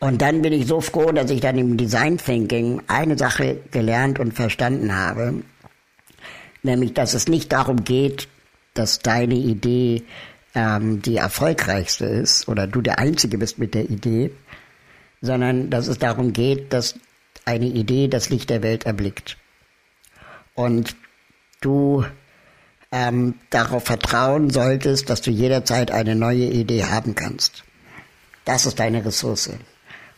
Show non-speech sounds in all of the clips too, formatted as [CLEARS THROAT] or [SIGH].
Und dann bin ich so froh, dass ich dann im Design Thinking eine Sache gelernt und verstanden habe, nämlich dass es nicht darum geht, dass deine Idee ähm, die erfolgreichste ist oder du der Einzige bist mit der Idee, sondern dass es darum geht, dass eine Idee das Licht der Welt erblickt. Und du ähm, darauf vertrauen solltest, dass du jederzeit eine neue Idee haben kannst. Das ist deine Ressource.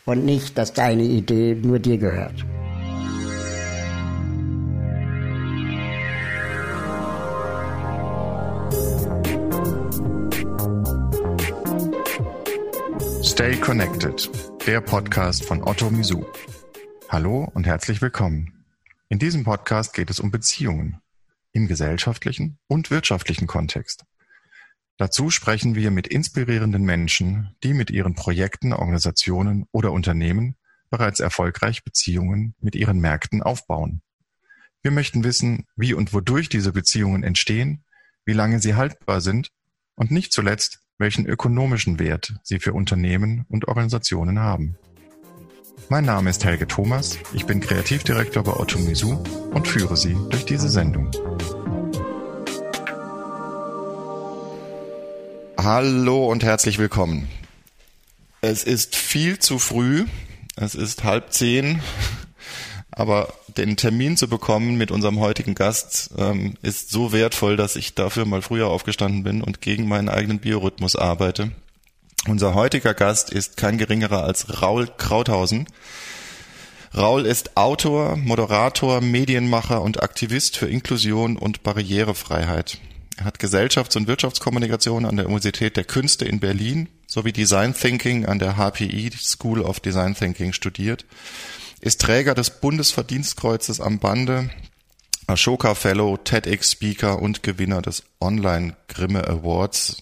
Und nicht, dass deine Idee nur dir gehört. Stay Connected, der Podcast von Otto Misu. Hallo und herzlich willkommen. In diesem Podcast geht es um Beziehungen im gesellschaftlichen und wirtschaftlichen Kontext. Dazu sprechen wir mit inspirierenden Menschen, die mit ihren Projekten, Organisationen oder Unternehmen bereits erfolgreich Beziehungen mit ihren Märkten aufbauen. Wir möchten wissen, wie und wodurch diese Beziehungen entstehen, wie lange sie haltbar sind und nicht zuletzt, welchen ökonomischen Wert sie für Unternehmen und Organisationen haben. Mein Name ist Helge Thomas, ich bin Kreativdirektor bei Otto Misu und führe Sie durch diese Sendung. Hallo und herzlich willkommen. Es ist viel zu früh, es ist halb zehn, aber den Termin zu bekommen mit unserem heutigen Gast ähm, ist so wertvoll, dass ich dafür mal früher aufgestanden bin und gegen meinen eigenen Biorhythmus arbeite. Unser heutiger Gast ist kein geringerer als Raul Krauthausen. Raul ist Autor, Moderator, Medienmacher und Aktivist für Inklusion und Barrierefreiheit. Er hat Gesellschafts- und Wirtschaftskommunikation an der Universität der Künste in Berlin sowie Design Thinking an der HPI School of Design Thinking studiert ist Träger des Bundesverdienstkreuzes am Bande, Ashoka Fellow, TEDx Speaker und Gewinner des Online Grimme Awards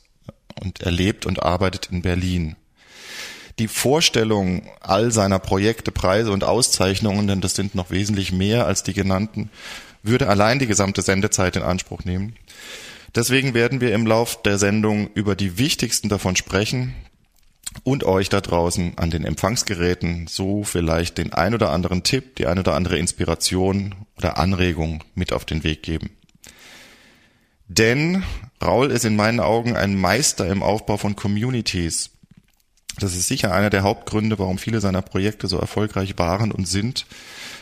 und er lebt und arbeitet in Berlin. Die Vorstellung all seiner Projekte, Preise und Auszeichnungen, denn das sind noch wesentlich mehr als die genannten, würde allein die gesamte Sendezeit in Anspruch nehmen. Deswegen werden wir im Lauf der Sendung über die wichtigsten davon sprechen, und euch da draußen an den Empfangsgeräten so vielleicht den ein oder anderen Tipp, die ein oder andere Inspiration oder Anregung mit auf den Weg geben. Denn Raul ist in meinen Augen ein Meister im Aufbau von Communities. Das ist sicher einer der Hauptgründe, warum viele seiner Projekte so erfolgreich waren und sind.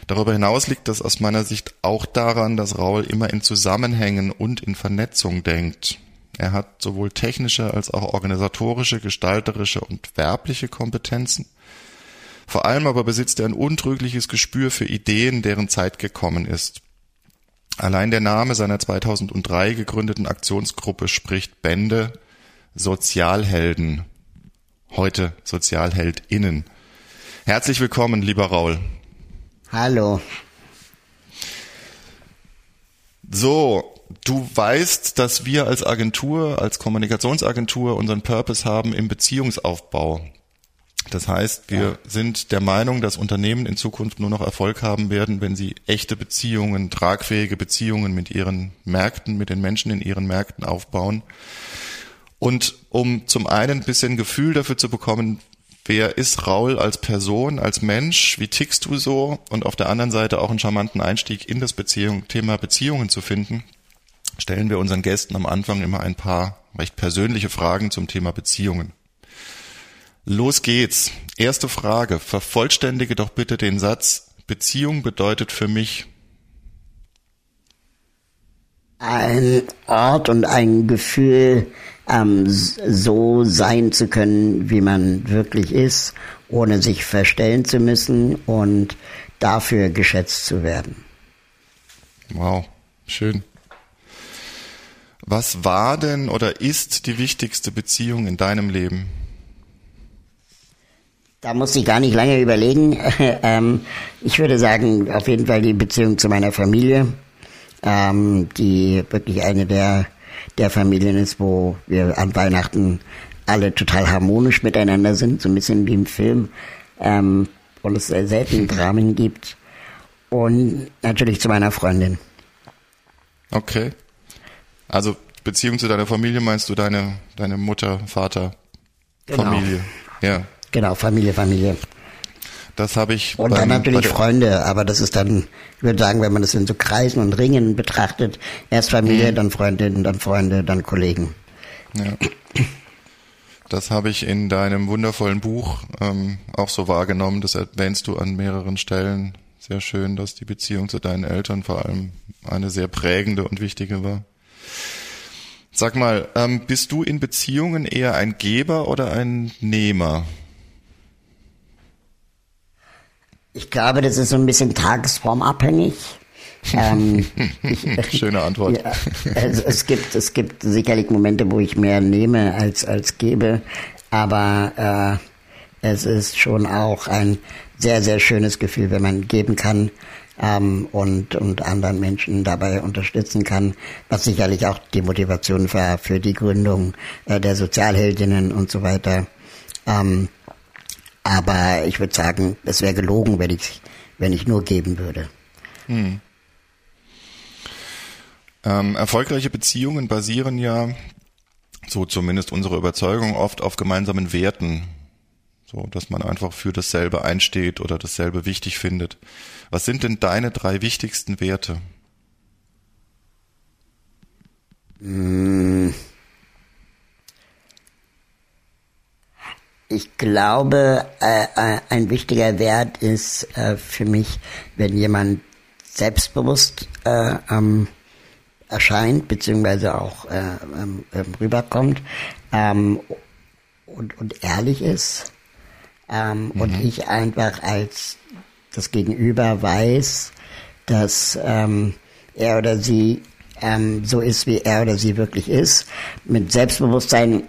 Darüber hinaus liegt das aus meiner Sicht auch daran, dass Raul immer in Zusammenhängen und in Vernetzung denkt. Er hat sowohl technische als auch organisatorische, gestalterische und werbliche Kompetenzen. Vor allem aber besitzt er ein untrügliches Gespür für Ideen, deren Zeit gekommen ist. Allein der Name seiner 2003 gegründeten Aktionsgruppe spricht Bände Sozialhelden. Heute Sozialheldinnen. Herzlich willkommen, lieber Raul. Hallo. So, du weißt, dass wir als Agentur, als Kommunikationsagentur unseren Purpose haben im Beziehungsaufbau. Das heißt, wir ja. sind der Meinung, dass Unternehmen in Zukunft nur noch Erfolg haben werden, wenn sie echte Beziehungen, tragfähige Beziehungen mit ihren Märkten, mit den Menschen in ihren Märkten aufbauen. Und um zum einen ein bisschen Gefühl dafür zu bekommen, wer ist Raul als Person, als Mensch, wie tickst du so und auf der anderen Seite auch einen charmanten Einstieg in das Beziehung, Thema Beziehungen zu finden, stellen wir unseren Gästen am Anfang immer ein paar recht persönliche Fragen zum Thema Beziehungen. Los geht's. Erste Frage. Vervollständige doch bitte den Satz, Beziehung bedeutet für mich ein Ort und ein Gefühl, ähm, so sein zu können, wie man wirklich ist, ohne sich verstellen zu müssen und dafür geschätzt zu werden. Wow, schön. Was war denn oder ist die wichtigste Beziehung in deinem Leben? Da muss ich gar nicht lange überlegen. [LAUGHS] ähm, ich würde sagen, auf jeden Fall die Beziehung zu meiner Familie, ähm, die wirklich eine der, der Familien ist, wo wir an Weihnachten alle total harmonisch miteinander sind, so ein bisschen wie im Film, ähm, und es selten Dramen gibt. Und natürlich zu meiner Freundin. Okay. Also Beziehung zu deiner Familie meinst du deine, deine Mutter, Vater, genau. Familie? Ja. Genau, Familie, Familie. Das habe ich. Und dann natürlich Freunde, aber das ist dann, ich würde sagen, wenn man das in so Kreisen und Ringen betrachtet, erst Familie, mhm. dann Freundinnen, dann Freunde, dann Kollegen. Ja. Das habe ich in deinem wundervollen Buch ähm, auch so wahrgenommen. Das erwähnst du an mehreren Stellen. Sehr schön, dass die Beziehung zu deinen Eltern vor allem eine sehr prägende und wichtige war. Sag mal, ähm, bist du in Beziehungen eher ein Geber oder ein Nehmer? Ich glaube, das ist so ein bisschen tagesformabhängig. ähm, [LAUGHS] Schöne Antwort. Ja, es, es, gibt, es gibt sicherlich Momente, wo ich mehr nehme als, als gebe, aber äh, es ist schon auch ein sehr, sehr schönes Gefühl, wenn man geben kann ähm, und, und anderen Menschen dabei unterstützen kann, was sicherlich auch die Motivation war für die Gründung äh, der Sozialheldinnen und so weiter. Ähm, aber ich würde sagen, es wäre gelogen, wenn ich, wenn ich nur geben würde. Hm. Ähm, erfolgreiche Beziehungen basieren ja, so zumindest unsere Überzeugung, oft auf gemeinsamen Werten. So, dass man einfach für dasselbe einsteht oder dasselbe wichtig findet. Was sind denn deine drei wichtigsten Werte? Mmh. Ich glaube, äh, äh, ein wichtiger Wert ist äh, für mich, wenn jemand selbstbewusst äh, ähm, erscheint, beziehungsweise auch äh, ähm, ähm, rüberkommt und, und ehrlich ist. Mhm. Und ich einfach als das Gegenüber weiß, dass er oder sie so ist, wie er oder sie wirklich ist. Mit Selbstbewusstsein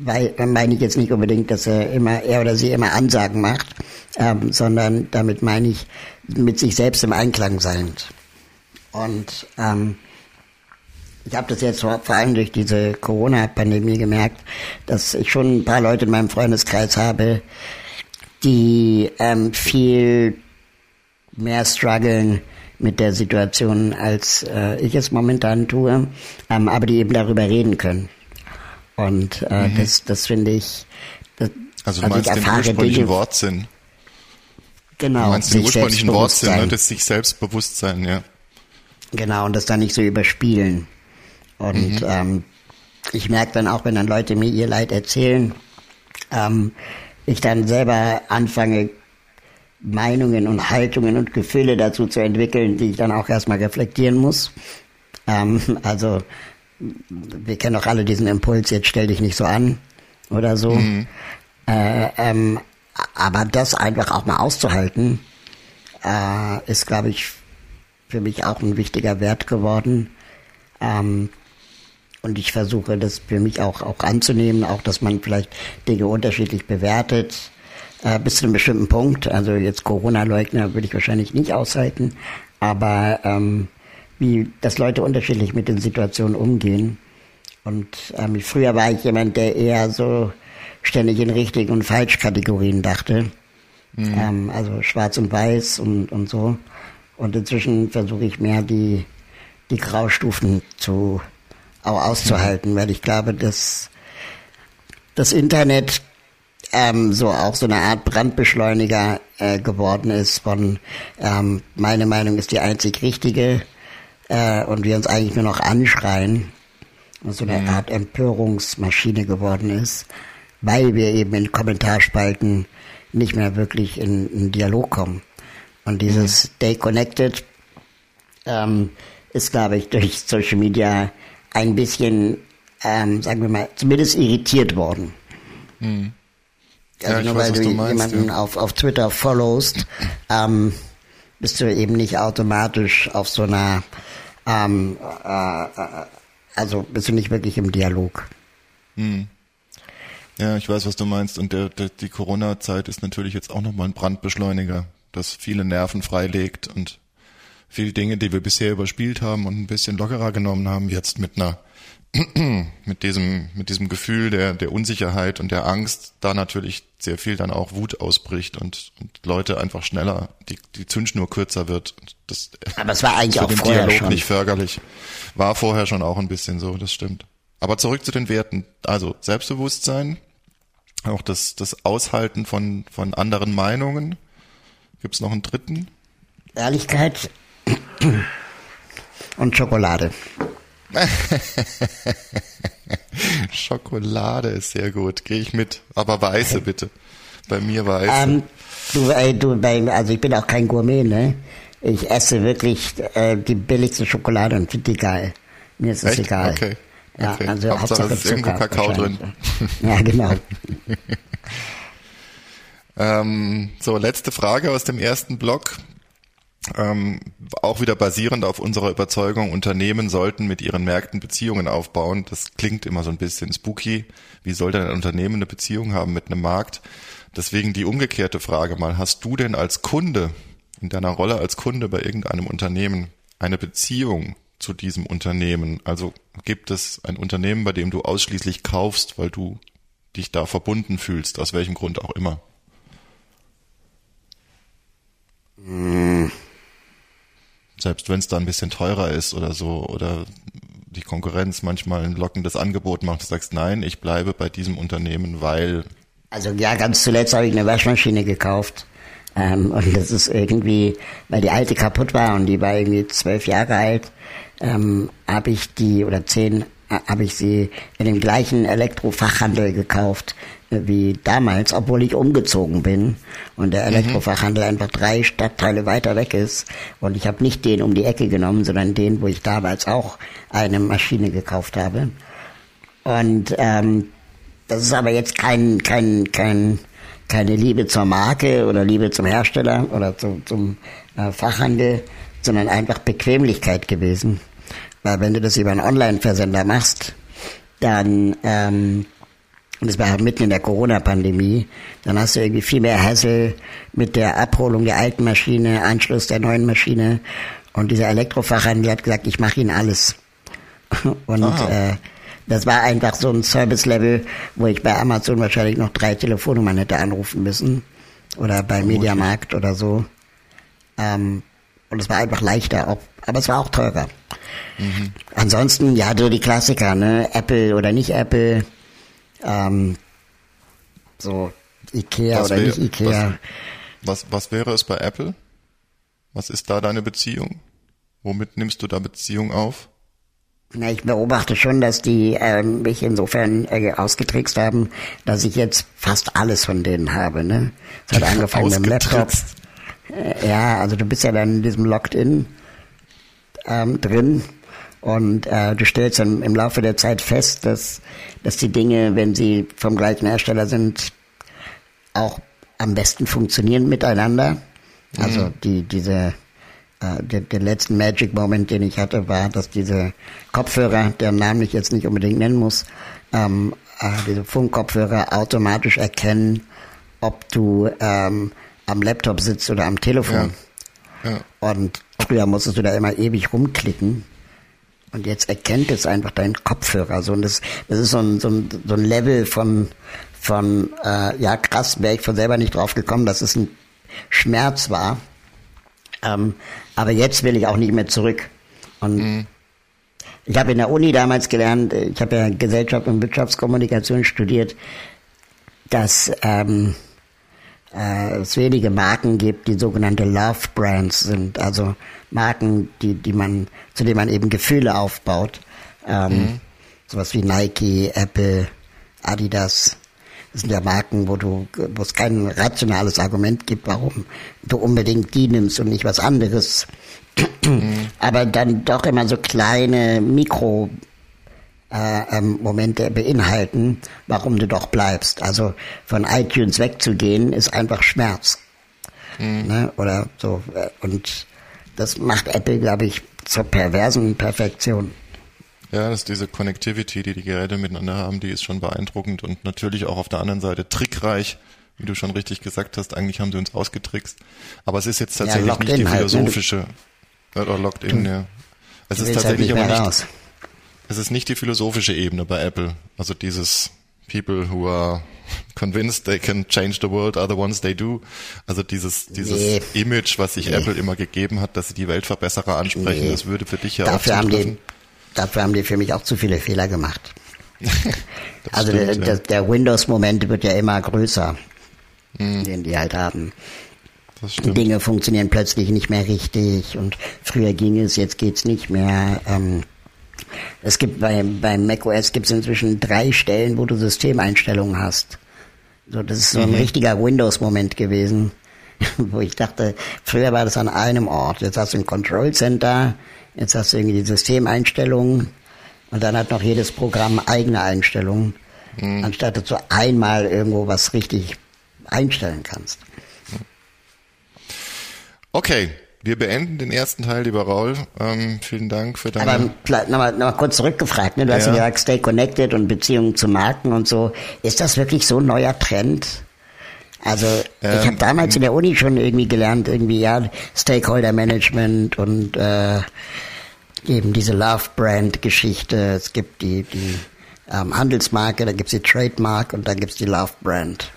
weil dann meine ich jetzt nicht unbedingt, dass er immer, er oder sie immer Ansagen macht, ähm, sondern damit meine ich mit sich selbst im Einklang sein. Und ähm, ich habe das jetzt vor, allem durch diese Corona-Pandemie gemerkt, dass ich schon ein paar Leute in meinem Freundeskreis habe, die ähm, viel mehr strugglen mit der Situation, als äh, ich es momentan tue, ähm, aber die eben darüber reden können. Und äh, mhm. das, das finde ich. Das, also du meinst also den ursprünglichen Dinge, Wortsinn. Genau. Du meinst den ursprünglichen Wortsinn, ne? das sich Selbstbewusstsein, ja. Genau, und das dann nicht so überspielen. Und mhm. ähm, ich merke dann auch, wenn dann Leute mir ihr Leid erzählen, ähm, ich dann selber anfange, Meinungen und Haltungen und Gefühle dazu zu entwickeln, die ich dann auch erstmal reflektieren muss. Ähm, [LAUGHS] also wir kennen doch alle diesen Impuls, jetzt stell dich nicht so an oder so. Mhm. Äh, ähm, aber das einfach auch mal auszuhalten, äh, ist, glaube ich, für mich auch ein wichtiger Wert geworden. Ähm, und ich versuche das für mich auch, auch anzunehmen, auch dass man vielleicht Dinge unterschiedlich bewertet, äh, bis zu einem bestimmten Punkt. Also jetzt Corona-Leugner würde ich wahrscheinlich nicht aushalten, aber ähm, wie dass Leute unterschiedlich mit den Situationen umgehen. Und ähm, früher war ich jemand, der eher so ständig in richtig und falsch Kategorien dachte. Mhm. Ähm, also schwarz und weiß und, und so. Und inzwischen versuche ich mehr die, die Graustufen zu, auch auszuhalten, mhm. weil ich glaube, dass das Internet ähm, so auch so eine Art Brandbeschleuniger äh, geworden ist von ähm, meine Meinung ist die einzig richtige äh, und wir uns eigentlich nur noch anschreien und so eine mhm. Art Empörungsmaschine geworden ist, weil wir eben in Kommentarspalten nicht mehr wirklich in, in Dialog kommen. Und dieses mhm. Stay Connected ähm, ist, glaube ich, durch Social Media ein bisschen, ähm, sagen wir mal, zumindest irritiert worden. Mhm. Also ja, nur weil weiß, du, du meinst, jemanden ja. auf, auf Twitter followst, ähm, bist du eben nicht automatisch auf so einer ähm, äh, äh, also bist du nicht wirklich im Dialog. Hm. Ja, ich weiß, was du meinst. Und der, der, die Corona-Zeit ist natürlich jetzt auch nochmal ein Brandbeschleuniger, das viele Nerven freilegt und viele Dinge, die wir bisher überspielt haben und ein bisschen lockerer genommen haben, jetzt mit einer [CLEARS THROAT] mit diesem, mit diesem Gefühl der, der Unsicherheit und der Angst da natürlich sehr viel dann auch Wut ausbricht und, und Leute einfach schneller, die, die Zündschnur kürzer wird. Das, Aber es war eigentlich auch vorher Dialog schon. nicht förderlich. War vorher schon auch ein bisschen so, das stimmt. Aber zurück zu den Werten. Also Selbstbewusstsein, auch das, das Aushalten von, von anderen Meinungen Gibt es noch einen dritten? Ehrlichkeit und Schokolade. [LAUGHS] Schokolade ist sehr gut, gehe ich mit. Aber weiße bitte. Bei mir weiße. Ähm, du, ey, du, also ich bin auch kein Gourmet, ne? Ich esse wirklich äh, die billigste Schokolade und finde die geil. Mir ist das egal. Okay. Ja, okay. also Hauptsache, Hauptsache es ist irgendwo Kakao drin. Ja, genau. [LAUGHS] ähm, so, letzte Frage aus dem ersten Block. Ähm, auch wieder basierend auf unserer Überzeugung, Unternehmen sollten mit ihren Märkten Beziehungen aufbauen. Das klingt immer so ein bisschen spooky. Wie soll denn ein Unternehmen eine Beziehung haben mit einem Markt? Deswegen die umgekehrte Frage mal. Hast du denn als Kunde, in deiner Rolle als Kunde bei irgendeinem Unternehmen, eine Beziehung zu diesem Unternehmen? Also gibt es ein Unternehmen, bei dem du ausschließlich kaufst, weil du dich da verbunden fühlst, aus welchem Grund auch immer? Hm selbst wenn es da ein bisschen teurer ist oder so oder die Konkurrenz manchmal ein lockendes Angebot macht, du sagst, nein, ich bleibe bei diesem Unternehmen, weil. Also ja, ganz zuletzt habe ich eine Waschmaschine gekauft. Ähm, und das ist irgendwie, weil die alte kaputt war und die war irgendwie zwölf Jahre alt, ähm, habe ich die, oder zehn, habe ich sie in dem gleichen Elektrofachhandel gekauft wie damals, obwohl ich umgezogen bin und der mhm. Elektrofachhandel mhm. einfach drei Stadtteile weiter weg ist. Und ich habe nicht den um die Ecke genommen, sondern den, wo ich damals auch eine Maschine gekauft habe. Und ähm, das ist aber jetzt kein, kein, kein, keine Liebe zur Marke oder Liebe zum Hersteller oder zu, zum äh, Fachhandel, sondern einfach Bequemlichkeit gewesen. Weil wenn du das über einen Online-Versender machst, dann ähm, und es war mitten in der Corona-Pandemie, dann hast du irgendwie viel mehr Hassel mit der Abholung der alten Maschine, Anschluss der neuen Maschine. Und dieser Elektrofachhandel hat gesagt, ich mache Ihnen alles. [LAUGHS] Und äh, das war einfach so ein Service-Level, wo ich bei Amazon wahrscheinlich noch drei Telefonnummern hätte anrufen müssen. Oder bei Mediamarkt oder so. Ähm, und es war einfach leichter, auch, aber es war auch teurer. Mhm. Ansonsten, ja, so die Klassiker, ne? Apple oder nicht Apple ähm, so Ikea was oder wär, nicht Ikea. Was, was, was wäre es bei Apple? Was ist da deine Beziehung? Womit nimmst du da Beziehung auf? Na, ich beobachte schon, dass die äh, mich insofern äh, ausgetrickst haben, dass ich jetzt fast alles von denen habe. Ne? Es hat [LAUGHS] angefangen mit dem Laptop. Äh, ja, also du bist ja dann in diesem Locked-in ähm, drin und äh, du stellst dann im Laufe der Zeit fest, dass, dass die Dinge, wenn sie vom gleichen Hersteller sind, auch am besten funktionieren miteinander. Mhm. Also die, diese, äh, der, der letzten Magic Moment, den ich hatte, war, dass diese Kopfhörer, deren Namen ich jetzt nicht unbedingt nennen muss, ähm, äh, diese Funkkopfhörer automatisch erkennen, ob du ähm, am Laptop sitzt oder am Telefon. Ja. Ja. Und früher musstest du da immer ewig rumklicken. Und jetzt erkennt es einfach dein Kopfhörer. So, und das, das ist so ein, so ein, so ein Level von, von äh, ja krass, wäre ich von selber nicht drauf gekommen, dass es ein Schmerz war. Ähm, aber jetzt will ich auch nicht mehr zurück. Und mhm. ich habe in der Uni damals gelernt, ich habe ja Gesellschaft und Wirtschaftskommunikation studiert, dass ähm, äh, es wenige Marken gibt, die sogenannte Love Brands sind, also Marken, die, die man, zu denen man eben Gefühle aufbaut. Ähm, mhm. Sowas wie Nike, Apple, Adidas. Das sind ja Marken, wo du, wo es kein rationales Argument gibt, warum du unbedingt die nimmst und nicht was anderes. Mhm. Aber dann doch immer so kleine Mikro äh, ähm, Momente beinhalten, warum du doch bleibst. Also von iTunes wegzugehen ist einfach Schmerz. Mhm. Ne? Oder so. Äh, und das macht Apple, glaube ich, zur perversen Perfektion. Ja, das ist diese Connectivity, die die Geräte miteinander haben, die ist schon beeindruckend und natürlich auch auf der anderen Seite trickreich, wie du schon richtig gesagt hast. Eigentlich haben sie uns ausgetrickst. Aber es ist jetzt tatsächlich ja, nicht die halt, ne? philosophische, halt, oder locked in, ja. Es ist halt tatsächlich halt aber nicht, raus. Es ist nicht die philosophische Ebene bei Apple. Also dieses People who are convinced they can change the world are the ones they do. Also dieses, dieses nee. Image, was sich nee. Apple immer gegeben hat, dass sie die Weltverbesserer ansprechen, nee. das würde für dich ja dafür auch zutreffen. Haben die, dafür haben die für mich auch zu viele Fehler gemacht. [LAUGHS] also stimmt, der, der, der Windows-Moment wird ja immer größer, mhm. den die halt haben. Dinge funktionieren plötzlich nicht mehr richtig und früher ging es, jetzt geht's nicht mehr. Ähm, es gibt bei, bei macOS gibt es inzwischen drei Stellen, wo du Systemeinstellungen hast. So, das ist so ein mhm. richtiger Windows-Moment gewesen, [LAUGHS] wo ich dachte, früher war das an einem Ort. Jetzt hast du ein Control Center, jetzt hast du irgendwie die Systemeinstellungen und dann hat noch jedes Programm eigene Einstellungen, mhm. anstatt dass du einmal irgendwo was richtig einstellen kannst. Okay, wir beenden den ersten Teil, lieber Raul. Ähm, vielen Dank für deine... Aber nochmal noch mal kurz zurückgefragt, ne? du hast ja gesagt, Stay Connected und Beziehungen zu Marken und so. Ist das wirklich so ein neuer Trend? Also ähm, ich habe damals in der Uni schon irgendwie gelernt, irgendwie ja Stakeholder Management und äh, eben diese Love Brand Geschichte. Es gibt die, die ähm, Handelsmarke, da gibt's die Trademark und dann gibt's die Love Brand.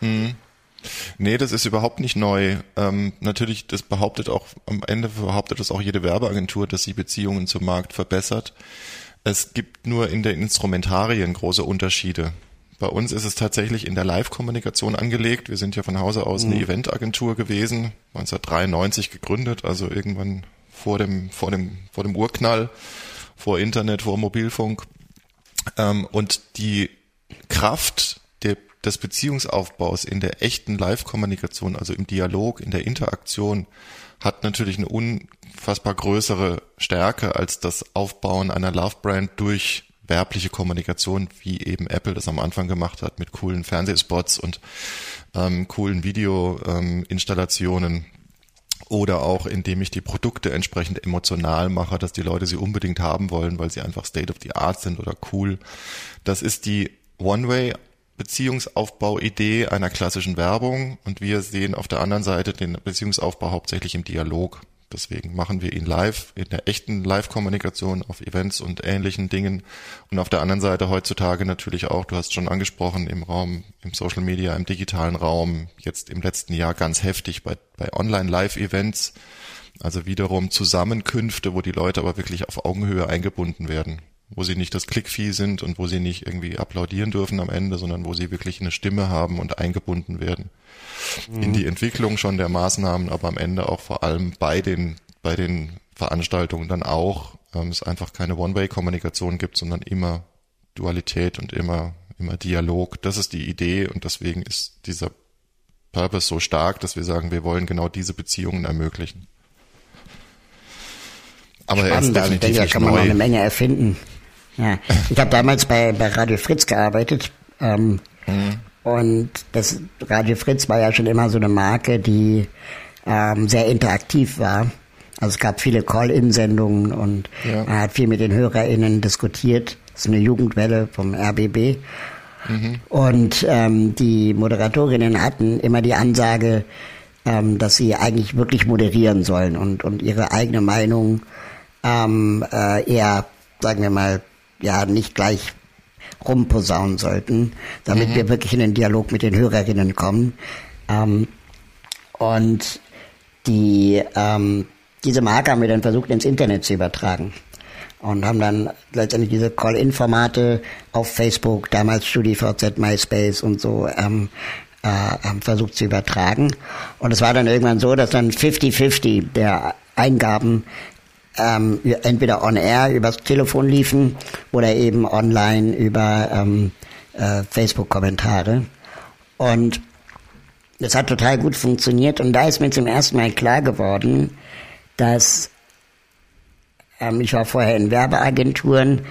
Mhm. Nee, das ist überhaupt nicht neu. Ähm, natürlich, das behauptet auch, am Ende behauptet das auch jede Werbeagentur, dass sie Beziehungen zum Markt verbessert. Es gibt nur in den Instrumentarien große Unterschiede. Bei uns ist es tatsächlich in der Live-Kommunikation angelegt. Wir sind ja von Hause aus eine mhm. Eventagentur gewesen, 1993 gegründet, also irgendwann vor dem, vor dem, vor dem Urknall, vor Internet, vor Mobilfunk. Ähm, und die Kraft der des Beziehungsaufbaus in der echten Live-Kommunikation, also im Dialog, in der Interaktion, hat natürlich eine unfassbar größere Stärke als das Aufbauen einer Love-Brand durch werbliche Kommunikation, wie eben Apple das am Anfang gemacht hat mit coolen Fernsehspots und ähm, coolen Videoinstallationen. Ähm, oder auch indem ich die Produkte entsprechend emotional mache, dass die Leute sie unbedingt haben wollen, weil sie einfach State of the Art sind oder cool. Das ist die One-Way Beziehungsaufbau-Idee einer klassischen Werbung und wir sehen auf der anderen Seite den Beziehungsaufbau hauptsächlich im Dialog. Deswegen machen wir ihn live, in der echten Live-Kommunikation auf Events und ähnlichen Dingen. Und auf der anderen Seite heutzutage natürlich auch, du hast schon angesprochen, im Raum, im Social Media, im digitalen Raum, jetzt im letzten Jahr ganz heftig bei, bei Online-Live-Events. Also wiederum Zusammenkünfte, wo die Leute aber wirklich auf Augenhöhe eingebunden werden wo sie nicht das Klickvieh sind und wo sie nicht irgendwie applaudieren dürfen am Ende, sondern wo sie wirklich eine Stimme haben und eingebunden werden mhm. in die Entwicklung schon der Maßnahmen, aber am Ende auch vor allem bei den bei den Veranstaltungen dann auch ähm, es einfach keine One-Way-Kommunikation gibt, sondern immer Dualität und immer immer Dialog. Das ist die Idee und deswegen ist dieser Purpose so stark, dass wir sagen, wir wollen genau diese Beziehungen ermöglichen. Aber Spannend, er ist definitiv also denke, da kann man neu. noch eine Menge erfinden. Ja. Ich habe damals bei, bei Radio Fritz gearbeitet. Ähm, mhm. Und das Radio Fritz war ja schon immer so eine Marke, die ähm, sehr interaktiv war. Also es gab viele Call-In-Sendungen und ja. man hat viel mit den HörerInnen diskutiert. Das ist eine Jugendwelle vom RBB. Mhm. Und ähm, die Moderatorinnen hatten immer die Ansage, ähm, dass sie eigentlich wirklich moderieren sollen und, und ihre eigene Meinung ähm, äh, eher, sagen wir mal, ja nicht gleich rumposaunen sollten, damit mhm. wir wirklich in den Dialog mit den Hörerinnen kommen. Ähm, und die, ähm, diese Marke haben wir dann versucht ins Internet zu übertragen und haben dann letztendlich diese Call-In-Formate auf Facebook, damals StudiVZ, MySpace und so ähm, äh, versucht zu übertragen. Und es war dann irgendwann so, dass dann 50-50 der Eingaben ähm, entweder on air übers Telefon liefen oder eben online über ähm, äh, Facebook-Kommentare. Und das hat total gut funktioniert und da ist mir zum ersten Mal klar geworden, dass ähm, ich war vorher in Werbeagenturen,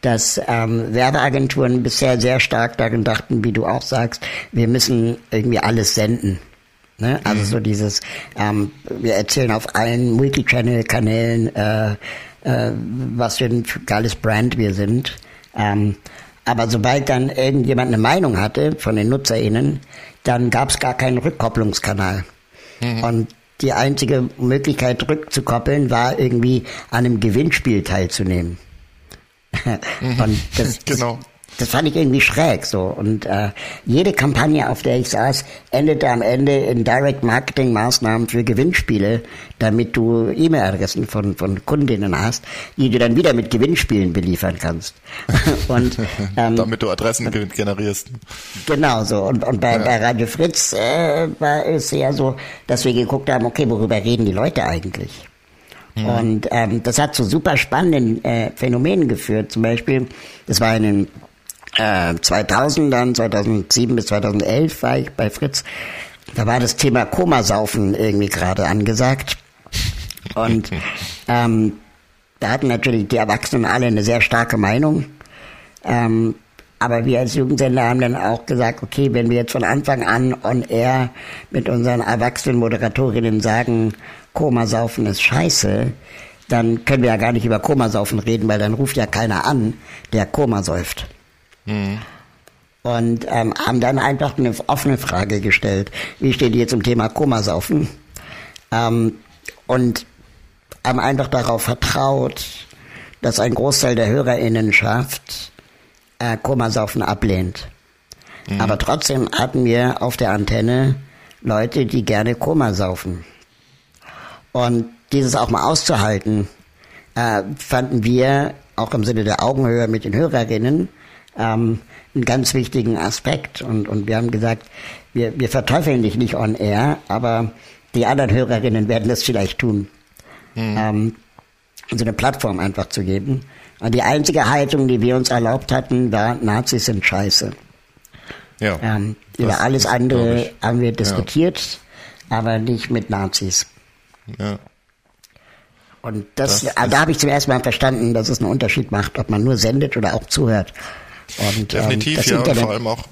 dass ähm, Werbeagenturen bisher sehr stark darin dachten, wie du auch sagst, wir müssen irgendwie alles senden. Ne? Also mhm. so dieses, ähm, wir erzählen auf allen Multichannel-Kanälen, äh, äh, was für ein geiles Brand wir sind. Ähm, aber sobald dann irgendjemand eine Meinung hatte von den NutzerInnen, dann gab es gar keinen Rückkopplungskanal. Mhm. Und die einzige Möglichkeit rückzukoppeln war irgendwie an einem Gewinnspiel teilzunehmen. [LAUGHS] Mhm. Und das, [LAUGHS] genau. Das fand ich irgendwie schräg so. Und äh, jede Kampagne, auf der ich saß, endete am Ende in Direct Marketing Maßnahmen für Gewinnspiele, damit du E-Mail-Adressen von, von Kundinnen hast, die du dann wieder mit Gewinnspielen beliefern kannst. [LAUGHS] und ähm, damit du Adressen generierst. Genau so. Und, und bei, ja. bei Radio Fritz äh, war es ja so, dass wir geguckt haben, okay, worüber reden die Leute eigentlich? Und ähm, das hat zu super spannenden äh, Phänomenen geführt. Zum Beispiel, das war in den äh, 2000 dann, 2007 bis 2011 war ich bei Fritz. Da war das Thema Komasaufen irgendwie gerade angesagt. Und [LAUGHS] ähm, da hatten natürlich die Erwachsenen alle eine sehr starke Meinung. Ähm, aber wir als Jugendsender haben dann auch gesagt, okay, wenn wir jetzt von Anfang an on air mit unseren erwachsenen Moderatorinnen sagen, Komasaufen ist scheiße, dann können wir ja gar nicht über Komasaufen reden, weil dann ruft ja keiner an, der Koma säuft. Mhm. Und ähm, haben dann einfach eine offene Frage gestellt. Wie steht ihr zum Thema Komasaufen? Ähm, und haben einfach darauf vertraut, dass ein Großteil der HörerInnenschaft äh, Komasaufen ablehnt. Mhm. Aber trotzdem hatten wir auf der Antenne Leute, die gerne Koma saufen. Und dieses auch mal auszuhalten, äh, fanden wir auch im Sinne der Augenhöhe mit den Hörerinnen ähm, einen ganz wichtigen Aspekt. Und, und wir haben gesagt, wir, wir verteufeln dich nicht on air, aber die anderen Hörerinnen werden das vielleicht tun. Mhm. Ähm, so eine Plattform einfach zu geben. Und die einzige Haltung, die wir uns erlaubt hatten, war, Nazis sind scheiße. Ja, ähm, über alles andere haben wir diskutiert, ja. aber nicht mit Nazis. Ja. Und das, das da habe ich zum ersten Mal verstanden, dass es einen Unterschied macht, ob man nur sendet oder auch zuhört. Und, ähm, Definitiv, ähm, ja, und vor allem auch,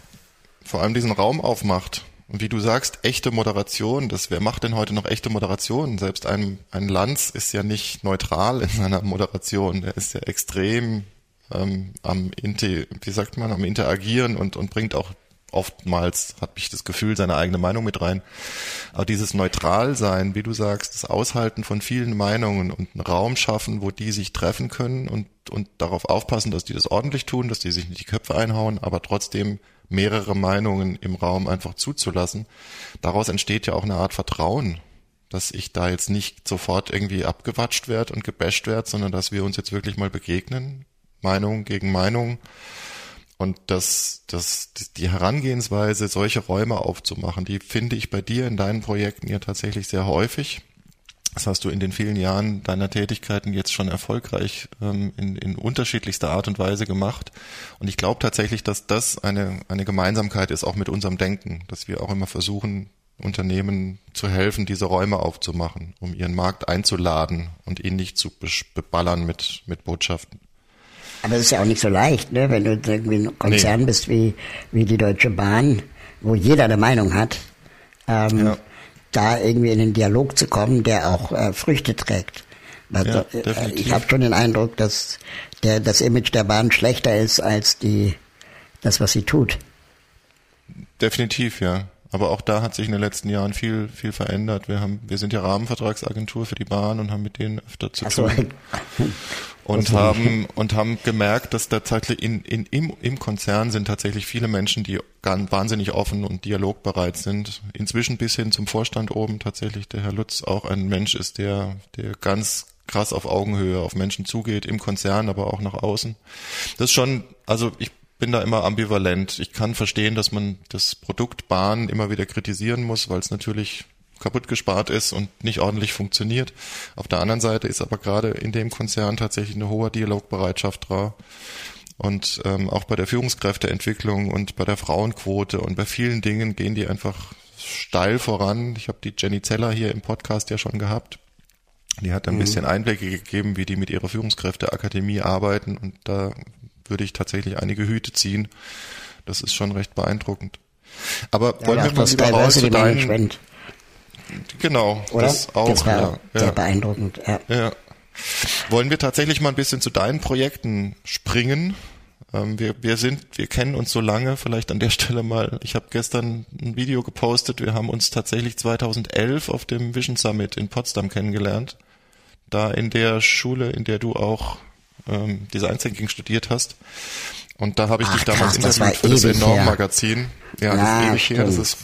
vor allem diesen Raum aufmacht. Und wie du sagst, echte Moderation, das, wer macht denn heute noch echte Moderation? Selbst ein, ein Lanz ist ja nicht neutral in seiner Moderation. Der ist ja extrem ähm, am, Inter, wie sagt man, am Interagieren und, und bringt auch oftmals, hat ich das Gefühl, seine eigene Meinung mit rein. Aber dieses Neutralsein, wie du sagst, das Aushalten von vielen Meinungen und einen Raum schaffen, wo die sich treffen können und, und darauf aufpassen, dass die das ordentlich tun, dass die sich nicht die Köpfe einhauen, aber trotzdem mehrere Meinungen im Raum einfach zuzulassen. Daraus entsteht ja auch eine Art Vertrauen, dass ich da jetzt nicht sofort irgendwie abgewatscht werde und gebasht werde, sondern dass wir uns jetzt wirklich mal begegnen, Meinung gegen Meinung und das, das, die Herangehensweise, solche Räume aufzumachen, die finde ich bei dir in deinen Projekten ja tatsächlich sehr häufig. Das hast du in den vielen Jahren deiner Tätigkeiten jetzt schon erfolgreich ähm, in, in unterschiedlichster Art und Weise gemacht. Und ich glaube tatsächlich, dass das eine, eine Gemeinsamkeit ist, auch mit unserem Denken, dass wir auch immer versuchen, Unternehmen zu helfen, diese Räume aufzumachen, um ihren Markt einzuladen und ihn nicht zu beballern mit, mit Botschaften. Aber es ist ja auch nicht so leicht, ne? wenn du irgendwie ein Konzern nee. bist wie, wie die Deutsche Bahn, wo jeder eine Meinung hat, ähm, ja. da irgendwie in den Dialog zu kommen, der auch äh, Früchte trägt. Also, ja, äh, ich habe schon den Eindruck, dass der, das Image der Bahn schlechter ist als die, das, was sie tut. Definitiv, ja. Aber auch da hat sich in den letzten Jahren viel, viel verändert. Wir haben, wir sind ja Rahmenvertragsagentur für die Bahn und haben mit denen öfter zu tun. So. [LAUGHS] Und haben, und haben gemerkt, dass tatsächlich in, in, im, im Konzern sind tatsächlich viele Menschen, die ganz wahnsinnig offen und dialogbereit sind. Inzwischen bis hin zum Vorstand oben tatsächlich der Herr Lutz auch ein Mensch ist, der, der ganz krass auf Augenhöhe auf Menschen zugeht, im Konzern, aber auch nach außen. Das ist schon, also ich bin da immer ambivalent. Ich kann verstehen, dass man das Produkt Bahn immer wieder kritisieren muss, weil es natürlich kaputt gespart ist und nicht ordentlich funktioniert. Auf der anderen Seite ist aber gerade in dem Konzern tatsächlich eine hohe Dialogbereitschaft da. Und ähm, auch bei der Führungskräfteentwicklung und bei der Frauenquote und bei vielen Dingen gehen die einfach steil voran. Ich habe die Jenny Zeller hier im Podcast ja schon gehabt. Die hat ein mhm. bisschen Einblicke gegeben, wie die mit ihrer Führungskräfteakademie arbeiten und da würde ich tatsächlich einige Hüte ziehen. Das ist schon recht beeindruckend. Aber ja, wollen wir mal überhaupt zu deinen... Genau, Oder? das auch. Das war ja, sehr ja. beeindruckend. Ja. ja. Wollen wir tatsächlich mal ein bisschen zu deinen Projekten springen? Ähm, wir, wir sind, wir kennen uns so lange, vielleicht an der [LAUGHS] Stelle mal. Ich habe gestern ein Video gepostet. Wir haben uns tatsächlich 2011 auf dem Vision Summit in Potsdam kennengelernt. Da in der Schule, in der du auch ähm, Design Thinking studiert hast. Und da habe ich Ach, dich damals krass, interviewt für das Enorm-Magazin. Ja, das ist ewig her. Das ist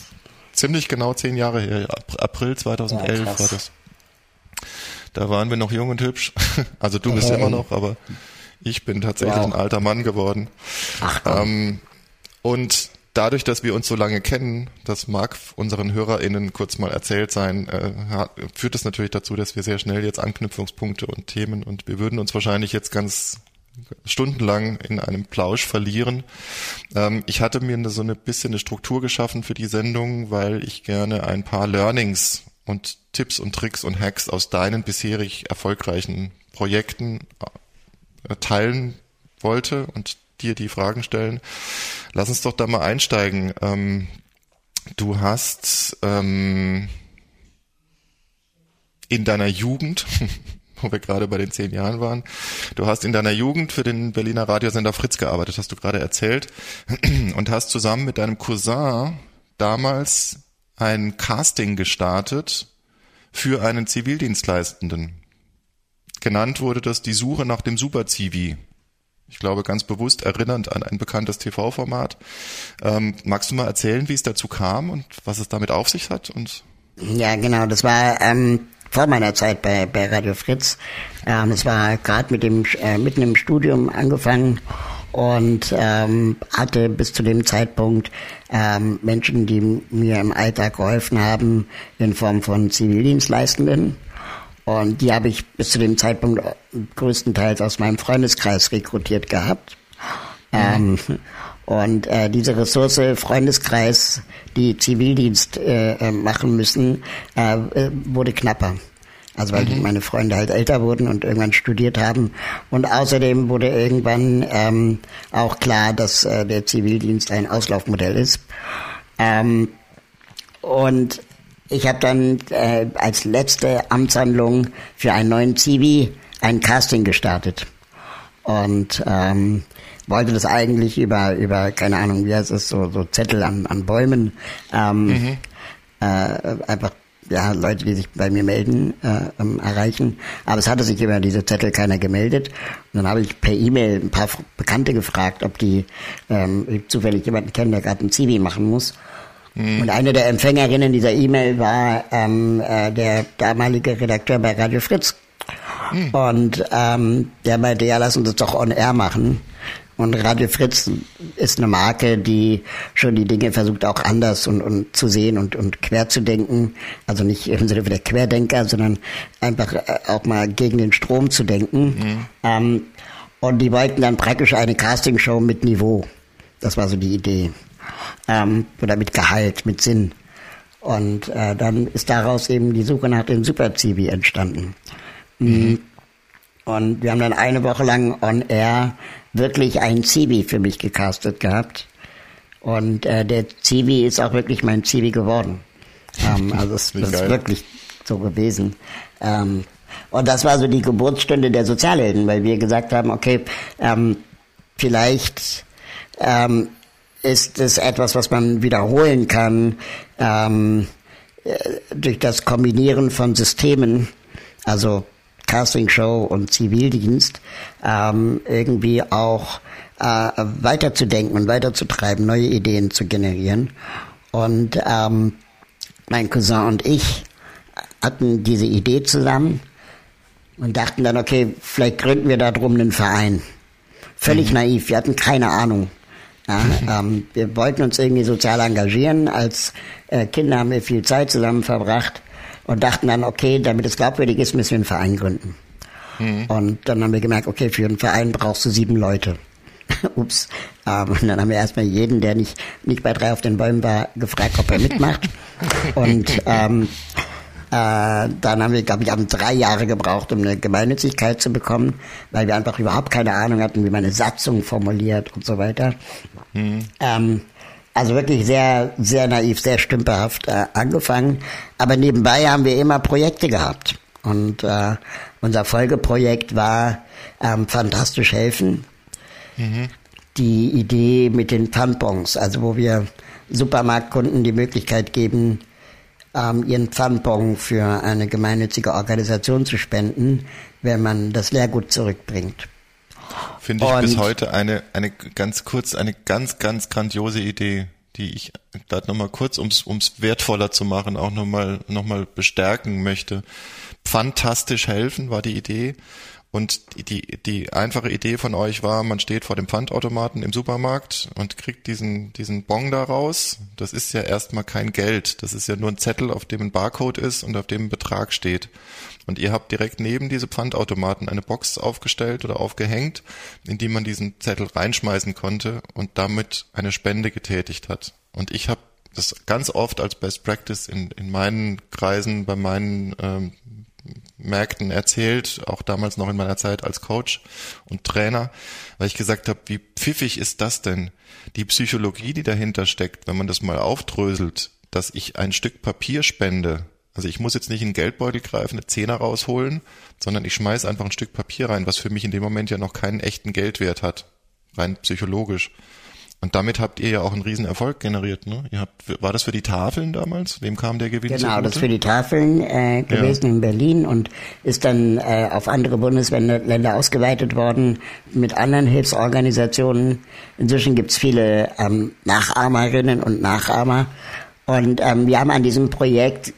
ziemlich genau zehn Jahre her. April 2011 ja, war das. Da waren wir noch jung und hübsch. [LAUGHS] Also du bist hey. immer noch, aber ich bin tatsächlich wow. ein alter Mann geworden. Ach, ähm, und dadurch, dass wir uns so lange kennen, das mag unseren HörerInnen kurz mal erzählt sein, äh, führt es natürlich dazu, dass wir sehr schnell jetzt Anknüpfungspunkte und Themen und wir würden uns wahrscheinlich jetzt ganz stundenlang in einem Plausch verlieren. Ähm, ich hatte mir so eine bisschen eine Struktur geschaffen für die Sendung, weil ich gerne ein paar Learnings und Tipps und Tricks und Hacks aus deinen bisherig erfolgreichen Projekten äh, teilen wollte und dir die Fragen stellen. Lass uns doch da mal einsteigen. Ähm, du hast ähm, in deiner Jugend, [LAUGHS] wo wir gerade bei den zehn Jahren waren, du hast in deiner Jugend für den Berliner Radiosender Fritz gearbeitet, hast du gerade erzählt, [CLEARS THROAT] und hast zusammen mit deinem Cousin damals ein Casting gestartet für einen Zivildienstleistenden. Genannt wurde das die Suche nach dem Super-Zivi. Ich glaube, ganz bewusst erinnernd an ein bekanntes TV-Format. Ähm, magst du mal erzählen, wie es dazu kam und was es damit auf sich hat? Und ja, genau. Das war ähm, vor meiner Zeit bei, bei Radio Fritz. Ähm, es war gerade mit dem äh, mitten im Studium angefangen und ähm, hatte bis zu dem Zeitpunkt ähm, Menschen, die mir im Alltag geholfen haben in Form von Zivildienstleistenden. Und die habe ich bis zu dem Zeitpunkt größtenteils aus meinem Freundeskreis rekrutiert gehabt. Mhm. Ähm, und äh, diese Ressource Freundeskreis, die Zivildienst äh, äh machen müssen, äh, äh, wurde knapper. Also weil mhm. meine Freunde halt älter wurden und irgendwann studiert haben. Und außerdem wurde irgendwann ähm, auch klar, dass äh, der Zivildienst ein Auslaufmodell ist. Ähm, und ich habe dann äh, als letzte Amtshandlung für einen neuen Zivi ein Casting gestartet. Und ähm, wollte das eigentlich über, über, keine Ahnung, wie heißt es, so, so Zettel an, an Bäumen, ähm, mhm. äh, einfach ja, Leute, die sich bei mir melden, äh, ähm, erreichen. Aber es hatte sich über diese Zettel keiner gemeldet. Und dann habe ich per E-Mail ein paar Bekannte gefragt, ob die ähm, zufällig jemanden kennen, der gerade ein Zivi machen muss. Mhm. Und eine der Empfängerinnen dieser E-Mail war ähm, äh, der damalige Redakteur bei Radio Fritz. Mhm. Und ähm, der meinte, ja, lass uns das doch on air machen. Und Radio Fritz ist eine Marke, die schon die Dinge versucht auch anders und, und zu sehen und, und quer zu denken. Also nicht im Sinne der Querdenker, sondern einfach äh, auch mal gegen den Strom zu denken. Mhm. Ähm, und die wollten dann praktisch eine Castingshow mit Niveau. Das war so die Idee ähm, oder mit Gehalt, mit Sinn. Und äh, dann ist daraus eben die Suche nach den Super-Zivi entstanden. Mhm. Und wir haben dann eine Woche lang on air wirklich ein Zivi für mich gecastet gehabt. Und äh, der Zivi ist auch wirklich mein Zivi geworden. [LAUGHS] Ähm, also es ist wirklich so gewesen. Ähm, und das war so die Geburtsstunde der Sozialhelden, weil wir gesagt haben, okay, ähm, vielleicht ähm, ist es etwas, was man wiederholen kann ähm, äh, durch das Kombinieren von Systemen, also Castingshow und Zivildienst, ähm, irgendwie auch äh, weiterzudenken und weiterzutreiben, neue Ideen zu generieren. Und ähm, mein Cousin und ich hatten diese Idee zusammen und dachten dann, okay, vielleicht gründen wir darum einen Verein. Völlig mhm. naiv, wir hatten keine Ahnung. Ja, [LAUGHS] ähm, wir wollten uns irgendwie sozial engagieren. Als äh, Kinder haben wir viel Zeit zusammen verbracht und dachten dann, okay, damit es glaubwürdig ist, müssen wir einen Verein gründen. Mhm. Und dann haben wir gemerkt, okay, für einen Verein brauchst du sieben Leute. [LAUGHS] Ups. Ähm, und dann haben wir erstmal jeden, der nicht, nicht bei drei auf den Bäumen war, gefragt, ob er mitmacht. [LAUGHS] und ähm, äh, dann haben wir, glaube ich, haben drei Jahre gebraucht, um eine Gemeinnützigkeit zu bekommen, weil wir einfach überhaupt keine Ahnung hatten, wie man eine Satzung formuliert und so weiter. Mhm. Ähm, also wirklich sehr, sehr naiv, sehr stümperhaft äh, angefangen. Aber nebenbei haben wir immer Projekte gehabt. Und äh, unser Folgeprojekt war ähm, Fantastisch helfen. Mhm. Die Idee mit den Tampons, also wo wir Supermarktkunden die Möglichkeit geben, ähm, ihren Pfandbon für eine gemeinnützige Organisation zu spenden, wenn man das Lehrgut zurückbringt. Finde ich und bis heute eine, eine ganz kurz, eine ganz, ganz grandiose Idee, die ich da nochmal kurz, ums, ums wertvoller zu machen, auch nochmal, nochmal bestärken möchte. Fantastisch helfen war die Idee. Und die, die einfache Idee von euch war, man steht vor dem Pfandautomaten im Supermarkt und kriegt diesen, diesen Bon da raus. Das ist ja erstmal kein Geld. Das ist ja nur ein Zettel, auf dem ein Barcode ist und auf dem ein Betrag steht. Und ihr habt direkt neben diese Pfandautomaten eine Box aufgestellt oder aufgehängt, in die man diesen Zettel reinschmeißen konnte und damit eine Spende getätigt hat. Und ich habe das ganz oft als Best Practice in, in meinen Kreisen, bei meinen ähm, Märkten erzählt, auch damals noch in meiner Zeit als Coach und Trainer, weil ich gesagt habe, wie pfiffig ist das denn? Die Psychologie, die dahinter steckt, wenn man das mal aufdröselt, dass ich ein Stück Papier spende. Also ich muss jetzt nicht in den Geldbeutel greifen, eine Zehner rausholen, sondern ich schmeiß einfach ein Stück Papier rein, was für mich in dem Moment ja noch keinen echten Geldwert hat, rein psychologisch. Und damit habt ihr ja auch einen riesen Erfolg generiert, ne? Ihr habt, war das für die Tafeln damals? Wem kam der Gewinn? Genau, das für die Tafeln äh, gewesen ja. in Berlin und ist dann äh, auf andere Bundesländer ausgeweitet worden mit anderen Hilfsorganisationen. Inzwischen gibt's viele ähm, Nachahmerinnen und Nachahmer. Und ähm, wir haben an diesem Projekt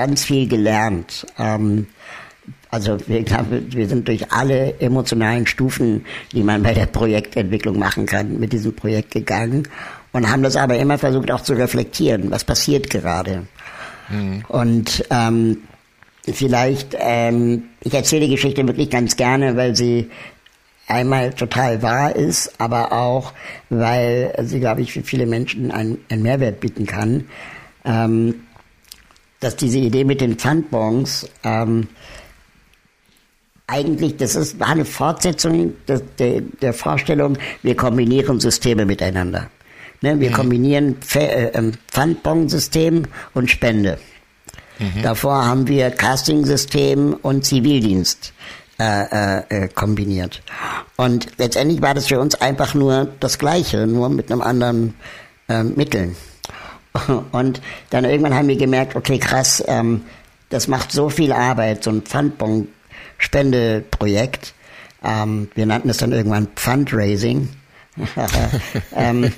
ganz viel gelernt. Ähm, also wir, wir sind durch alle emotionalen Stufen, die man bei der Projektentwicklung machen kann, mit diesem Projekt gegangen und haben das aber immer versucht auch zu reflektieren, was passiert gerade. Mhm. Und ähm, vielleicht, ähm, ich erzähle die Geschichte wirklich ganz gerne, weil sie einmal total wahr ist, aber auch, weil sie, glaube ich, für viele Menschen einen, einen Mehrwert bieten kann. Ähm, dass diese Idee mit den Pfandbons ähm, eigentlich, das ist, war eine Fortsetzung der, der, der Vorstellung, wir kombinieren Systeme miteinander. Ne, wir mhm. kombinieren äh, ähm, Pfandbon-System und Spende. Mhm. Davor haben wir Casting-System und Zivildienst äh, äh, äh, kombiniert. Und letztendlich war das für uns einfach nur das Gleiche, nur mit einem anderen äh, Mitteln. [LAUGHS] Und dann irgendwann haben wir gemerkt, okay, krass, ähm, das macht so viel Arbeit, so ein Pfandbon Spendeprojekt. Ähm, wir nannten es dann irgendwann Fundraising. [LAUGHS] ähm,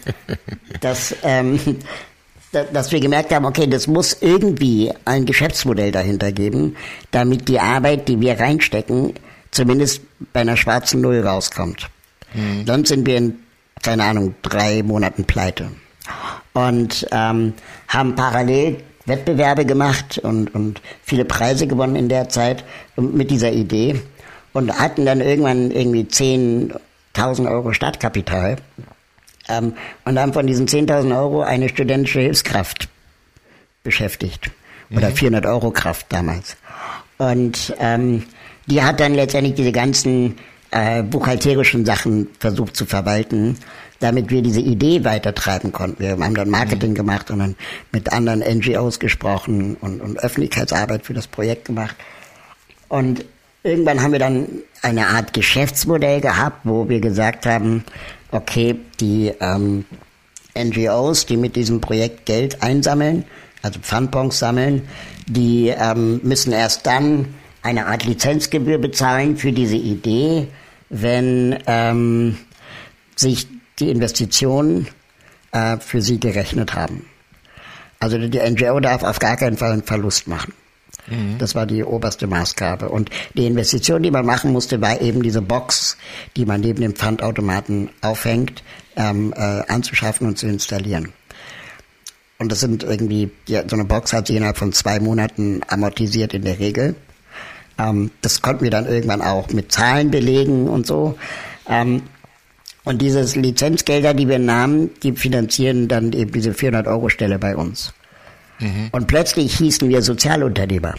dass, ähm, dass wir gemerkt haben, okay, das muss irgendwie ein Geschäftsmodell dahinter geben, damit die Arbeit, die wir reinstecken, zumindest bei einer schwarzen Null rauskommt. Mhm. Dann sind wir in, keine Ahnung, drei Monaten pleite. Und ähm, haben parallel Wettbewerbe gemacht und, und viele Preise gewonnen in der Zeit mit dieser Idee und hatten dann irgendwann irgendwie 10.000 Euro Startkapital ähm, und haben von diesen 10.000 Euro eine studentische Hilfskraft beschäftigt oder mhm. 400 Euro Kraft damals. Und ähm, die hat dann letztendlich diese ganzen äh, buchhalterischen Sachen versucht zu verwalten damit wir diese Idee weitertreiben konnten. Wir haben dann Marketing gemacht und dann mit anderen NGOs gesprochen und, und Öffentlichkeitsarbeit für das Projekt gemacht. Und irgendwann haben wir dann eine Art Geschäftsmodell gehabt, wo wir gesagt haben, okay, die ähm, NGOs, die mit diesem Projekt Geld einsammeln, also Pfandbons sammeln, die ähm, müssen erst dann eine Art Lizenzgebühr bezahlen für diese Idee, wenn ähm, sich die Investitionen äh, für sie gerechnet haben. Also die NGO darf auf gar keinen Fall einen Verlust machen. Mhm. Das war die oberste Maßgabe. Und die Investition, die man machen musste, war eben diese Box, die man neben dem Pfandautomaten aufhängt, ähm, äh, anzuschaffen und zu installieren. Und das sind irgendwie, ja, so eine Box hat sich innerhalb von zwei Monaten amortisiert in der Regel. Ähm, das konnten wir dann irgendwann auch mit Zahlen belegen und so. Ähm, und diese Lizenzgelder, die wir nahmen, die finanzieren dann eben diese 400 Euro Stelle bei uns. Mhm. Und plötzlich hießen wir Sozialunternehmer.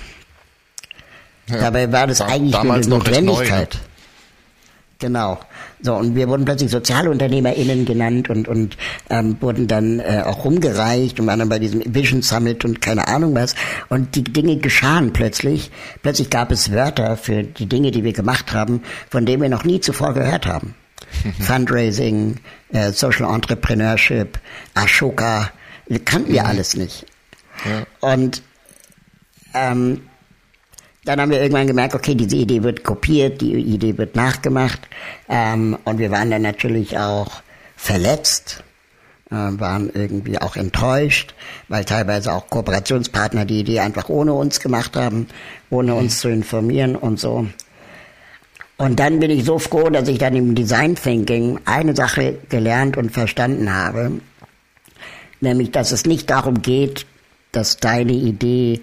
Ja, Dabei war das eigentlich nur eine Notwendigkeit. Neu, ne? Genau. So, und wir wurden plötzlich SozialunternehmerInnen genannt und, und ähm, wurden dann äh, auch rumgereicht und waren dann bei diesem Vision Summit und keine Ahnung was. Und die Dinge geschahen plötzlich. Plötzlich gab es Wörter für die Dinge, die wir gemacht haben, von denen wir noch nie zuvor gehört haben. [LAUGHS] Fundraising, äh, Social Entrepreneurship, Ashoka, kannten wir mhm. alles nicht. Ja. Und ähm, dann haben wir irgendwann gemerkt, okay, diese Idee wird kopiert, die Idee wird nachgemacht. Ähm, und wir waren dann natürlich auch verletzt, äh, waren irgendwie auch enttäuscht, weil teilweise auch Kooperationspartner die Idee einfach ohne uns gemacht haben, ohne uns zu informieren und so. Und dann bin ich so froh, dass ich dann im Design Thinking eine Sache gelernt und verstanden habe, nämlich dass es nicht darum geht, dass deine Idee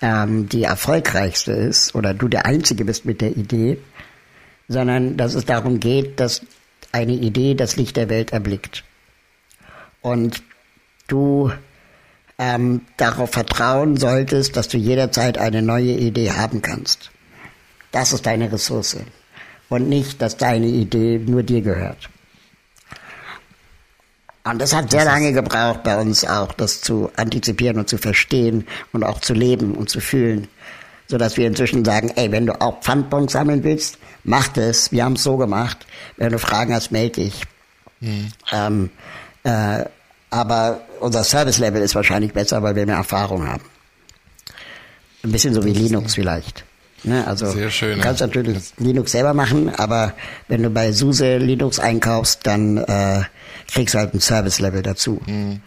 ähm, die erfolgreichste ist oder du der Einzige bist mit der Idee, sondern dass es darum geht, dass eine Idee das Licht der Welt erblickt. Und du ähm, darauf vertrauen solltest, dass du jederzeit eine neue Idee haben kannst. Das ist deine Ressource. Und nicht, dass deine Idee nur dir gehört. Und das hat sehr lange gebraucht bei uns auch, das zu antizipieren und zu verstehen und auch zu leben und zu fühlen. So dass wir inzwischen sagen, ey, wenn du auch Pfandbons sammeln willst, mach das. Wir haben es so gemacht. Wenn du Fragen hast, melde dich. Mhm. Ähm, äh, aber unser Service-Level ist wahrscheinlich besser, weil wir mehr Erfahrung haben. Ein bisschen so wie Linux vielleicht. Ne, also Sehr schön, du kannst natürlich Linux selber machen, aber wenn du bei SUSE Linux einkaufst, dann äh, kriegst du halt ein Service-Level dazu. Mhm.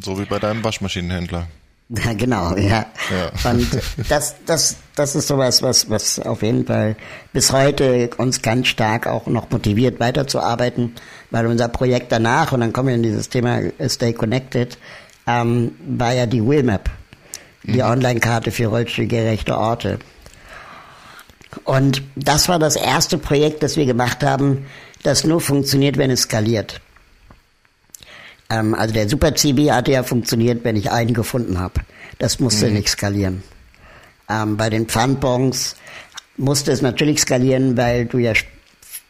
So wie bei deinem Waschmaschinenhändler. [LAUGHS] Ja, genau, ja. ja. Und das, das, das ist sowas, was, was auf jeden Fall bis heute uns ganz stark auch noch motiviert, weiterzuarbeiten, weil unser Projekt danach, und dann kommen wir in dieses Thema Stay Connected, ähm, war ja die Willmap, die mhm. Online-Karte für rollstuhlgerechte Orte. Und das war das erste Projekt, das wir gemacht haben, das nur funktioniert, wenn es skaliert. Ähm, also der Super CB hatte ja funktioniert, wenn ich einen gefunden habe. Das musste mhm. nicht skalieren. Ähm, bei den Pfandbons musste es natürlich skalieren, weil du ja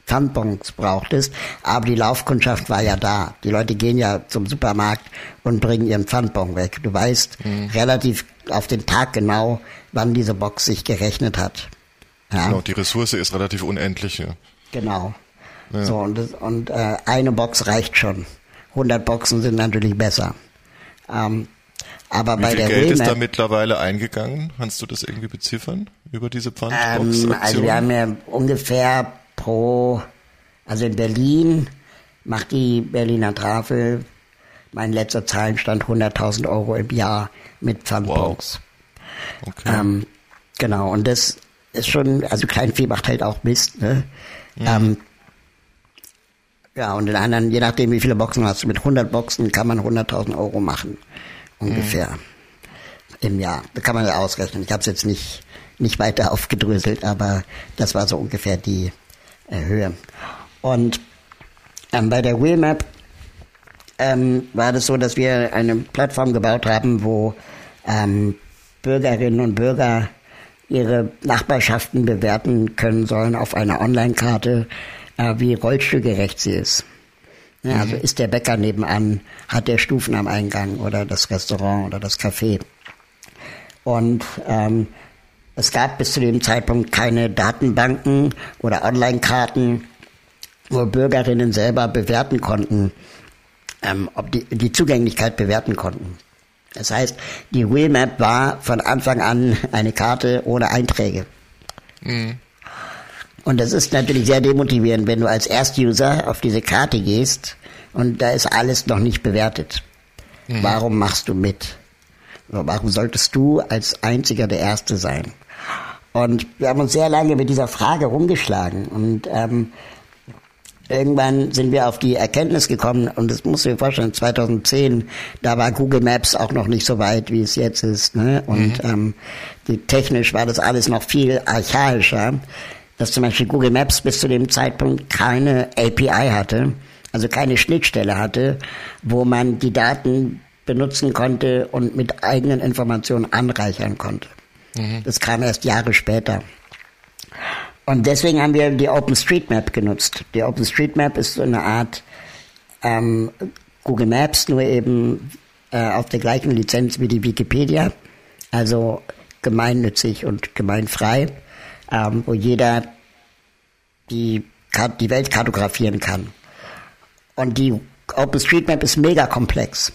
Pfandbons brauchtest, aber die Laufkundschaft war ja da. Die Leute gehen ja zum Supermarkt und bringen ihren Pfandbon weg. Du weißt mhm. relativ auf den Tag genau, wann diese Box sich gerechnet hat. Ja. Genau, die Ressource ist relativ unendlich. Ja. Genau. Ja. So, und, das, und äh, eine Box reicht schon. 100 Boxen sind natürlich besser. Ähm, aber Wie bei viel der Geld Remap, ist da mittlerweile eingegangen? Kannst du das irgendwie beziffern über diese Pfandbox-Aktion? ähm, Also wir haben ja ungefähr pro, also in Berlin macht die Berliner Tafel, mein letzter Zahlenstand 100.000 Euro im Jahr mit Pfandbox. Wow. Okay. Ähm, genau, und das ist schon, also Kleinvieh macht halt auch Mist, ne? Mhm. Ähm, ja, und in anderen, je nachdem wie viele Boxen hast du, mit 100 Boxen kann man 100.000 Euro machen. Ungefähr. Mhm. Im Jahr. Da kann man ja ausrechnen. Ich habe es jetzt nicht, nicht weiter aufgedröselt, aber das war so ungefähr die Höhe. Und ähm, bei der Wheelmap ähm, war das so, dass wir eine Plattform gebaut haben, wo ähm, Bürgerinnen und Bürger ihre Nachbarschaften bewerten können sollen auf einer Online-Karte äh, wie rollstuhlgerecht sie ist. Ja, also mhm. ist der Bäcker nebenan, hat der Stufen am Eingang oder das Restaurant oder das Café. Und ähm, es gab bis zu dem Zeitpunkt keine Datenbanken oder Online-Karten, wo Bürgerinnen selber bewerten konnten, ähm, ob die, die Zugänglichkeit bewerten konnten. Das heißt, die Wheelmap war von Anfang an eine Karte ohne Einträge. Mhm. Und das ist natürlich sehr demotivierend, wenn du als Erstuser auf diese Karte gehst und da ist alles noch nicht bewertet. Mhm. Warum machst du mit? Warum solltest du als einziger der Erste sein? Und wir haben uns sehr lange mit dieser Frage rumgeschlagen und ähm, irgendwann sind wir auf die Erkenntnis gekommen, und das musst du dir vorstellen, 2010, da war Google Maps auch noch nicht so weit, wie es jetzt ist. Ne? Und mhm. ähm, die, technisch war das alles noch viel archaischer dass zum Beispiel Google Maps bis zu dem Zeitpunkt keine API hatte, also keine Schnittstelle hatte, wo man die Daten benutzen konnte und mit eigenen Informationen anreichern konnte. Mhm. Das kam erst Jahre später. Und deswegen haben wir die OpenStreetMap genutzt. Die OpenStreetMap ist so eine Art ähm, Google Maps, nur eben äh, auf der gleichen Lizenz wie die Wikipedia, also gemeinnützig und gemeinfrei ähm, wo jeder die, die Welt kartografieren kann. Und die OpenStreetMap ist mega komplex.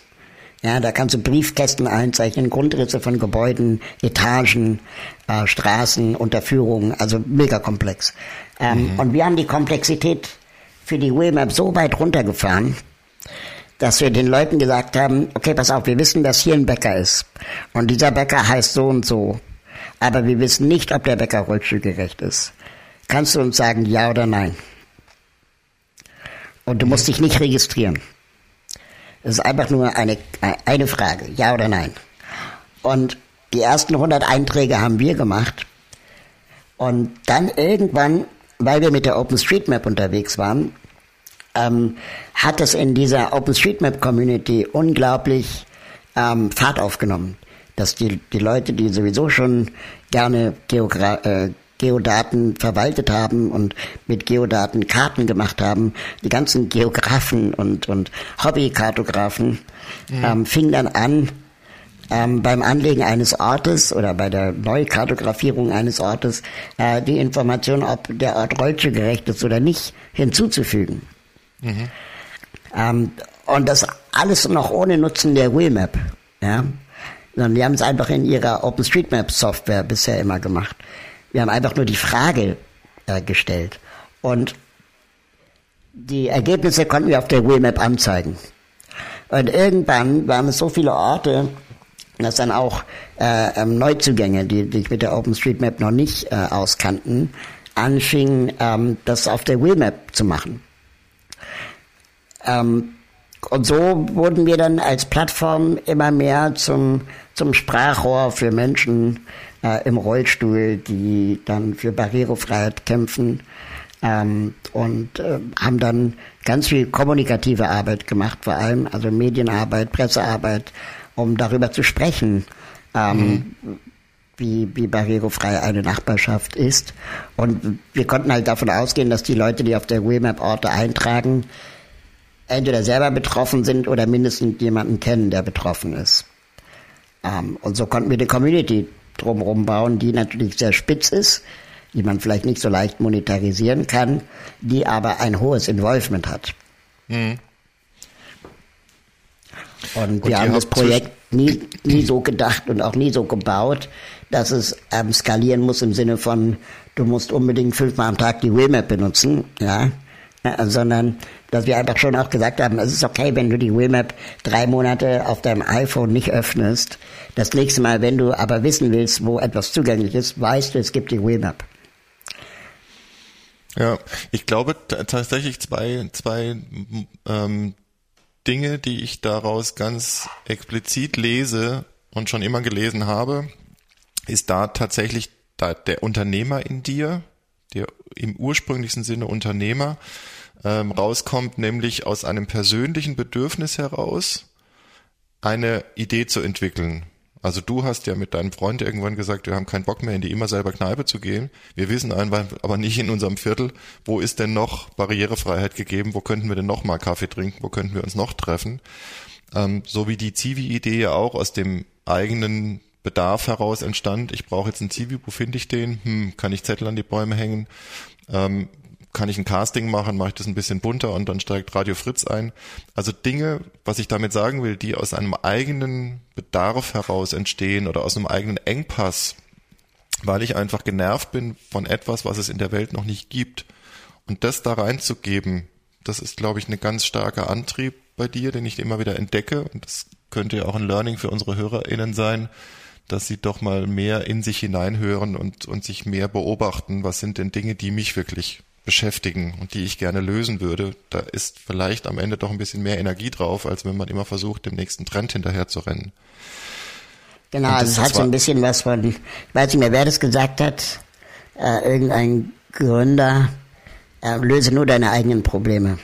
Ja, da kannst du Briefkästen einzeichnen, Grundrisse von Gebäuden, Etagen, äh, Straßen, Unterführungen, also mega komplex. Ähm, mhm. Und wir haben die Komplexität für die Wheelmap so weit runtergefahren, dass wir den Leuten gesagt haben, okay, pass auf, wir wissen, dass hier ein Bäcker ist. Und dieser Bäcker heißt so und so. Aber wir wissen nicht, ob der Bäcker rollstuhlgerecht ist. Kannst du uns sagen, ja oder nein? Und du musst dich nicht registrieren. Es ist einfach nur eine, eine Frage, ja oder nein. Und die ersten 100 Einträge haben wir gemacht. Und dann irgendwann, weil wir mit der OpenStreetMap unterwegs waren, ähm, hat es in dieser OpenStreetMap-Community unglaublich ähm, Fahrt aufgenommen. Dass die, die Leute, die sowieso schon gerne Geogra äh, Geodaten verwaltet haben und mit Geodaten Karten gemacht haben, die ganzen Geografen und, und Hobbykartografen mhm. ähm, fingen dann an, ähm, beim Anlegen eines Ortes oder bei der Neukartografierung eines Ortes äh, die Information, ob der Ort rollstuhlgerecht ist oder nicht, hinzuzufügen. Mhm. Ähm, und das alles noch ohne Nutzen der Wheelmap. Ja? Sondern die haben es einfach in ihrer OpenStreetMap-Software bisher immer gemacht. Wir haben einfach nur die Frage äh, gestellt. Und die Ergebnisse konnten wir auf der Wheelmap anzeigen. Und irgendwann waren es so viele Orte, dass dann auch äh, ähm, Neuzugänge, die, sich mit der OpenStreetMap noch nicht äh, auskannten, anfingen, ähm, das auf der Wheelmap zu machen. Ähm, und so wurden wir dann als Plattform immer mehr zum, zum Sprachrohr für Menschen äh, im Rollstuhl, die dann für Barrierefreiheit kämpfen ähm, und äh, haben dann ganz viel kommunikative Arbeit gemacht, vor allem also Medienarbeit, Pressearbeit, um darüber zu sprechen, ähm, mhm. wie, wie barrierefrei eine Nachbarschaft ist. Und wir konnten halt davon ausgehen, dass die Leute, die auf der Wheelmap Orte eintragen, entweder selber betroffen sind oder mindestens jemanden kennen, der betroffen ist. Ähm, und so konnten wir die Community drumherum bauen, die natürlich sehr spitz ist, die man vielleicht nicht so leicht monetarisieren kann, die aber ein hohes Involvement hat. Mhm. Und, wir haben das Projekt nie, nie so gedacht und auch nie so gebaut, dass es ähm, skalieren muss im Sinne von, du musst unbedingt fünfmal am Tag die Wheelmap benutzen, ja sondern dass wir einfach schon auch gesagt haben, es ist okay, wenn du die Wheelmap drei Monate auf deinem iPhone nicht öffnest. Das nächste Mal, wenn du aber wissen willst, wo etwas zugänglich ist, weißt du, es gibt die Wheelmap. Ja, ich glaube tatsächlich zwei, zwei ähm, Dinge, die ich daraus ganz explizit lese und schon immer gelesen habe, ist da tatsächlich da der Unternehmer in dir, der im ursprünglichsten Sinne Unternehmer, ähm, rauskommt, nämlich aus einem persönlichen Bedürfnis heraus eine Idee zu entwickeln. Also du hast ja mit deinem Freund irgendwann gesagt, wir haben keinen Bock mehr in die immer selber Kneipe zu gehen. Wir wissen einfach aber nicht in unserem Viertel, wo ist denn noch Barrierefreiheit gegeben, wo könnten wir denn noch mal Kaffee trinken, wo könnten wir uns noch treffen. Ähm, so wie die Zivi-Idee ja auch aus dem eigenen Bedarf heraus entstand. Ich brauche jetzt einen Zivi, wo finde ich den? Hm, kann ich Zettel an die Bäume hängen? Ähm, kann ich ein Casting machen, mache ich das ein bisschen bunter und dann steigt Radio Fritz ein. Also Dinge, was ich damit sagen will, die aus einem eigenen Bedarf heraus entstehen oder aus einem eigenen Engpass, weil ich einfach genervt bin von etwas, was es in der Welt noch nicht gibt. Und das da reinzugeben, das ist, glaube ich, ein ganz starker Antrieb bei dir, den ich immer wieder entdecke. Und das könnte ja auch ein Learning für unsere HörerInnen sein, dass sie doch mal mehr in sich hineinhören und, und sich mehr beobachten, was sind denn Dinge, die mich wirklich beschäftigen und die ich gerne lösen würde, da ist vielleicht am Ende doch ein bisschen mehr Energie drauf, als wenn man immer versucht, dem nächsten Trend hinterher zu rennen. Genau, also es hat so ein bisschen was von, ich weiß nicht mehr, wer das gesagt hat, äh, irgendein Gründer, äh, löse nur deine eigenen Probleme.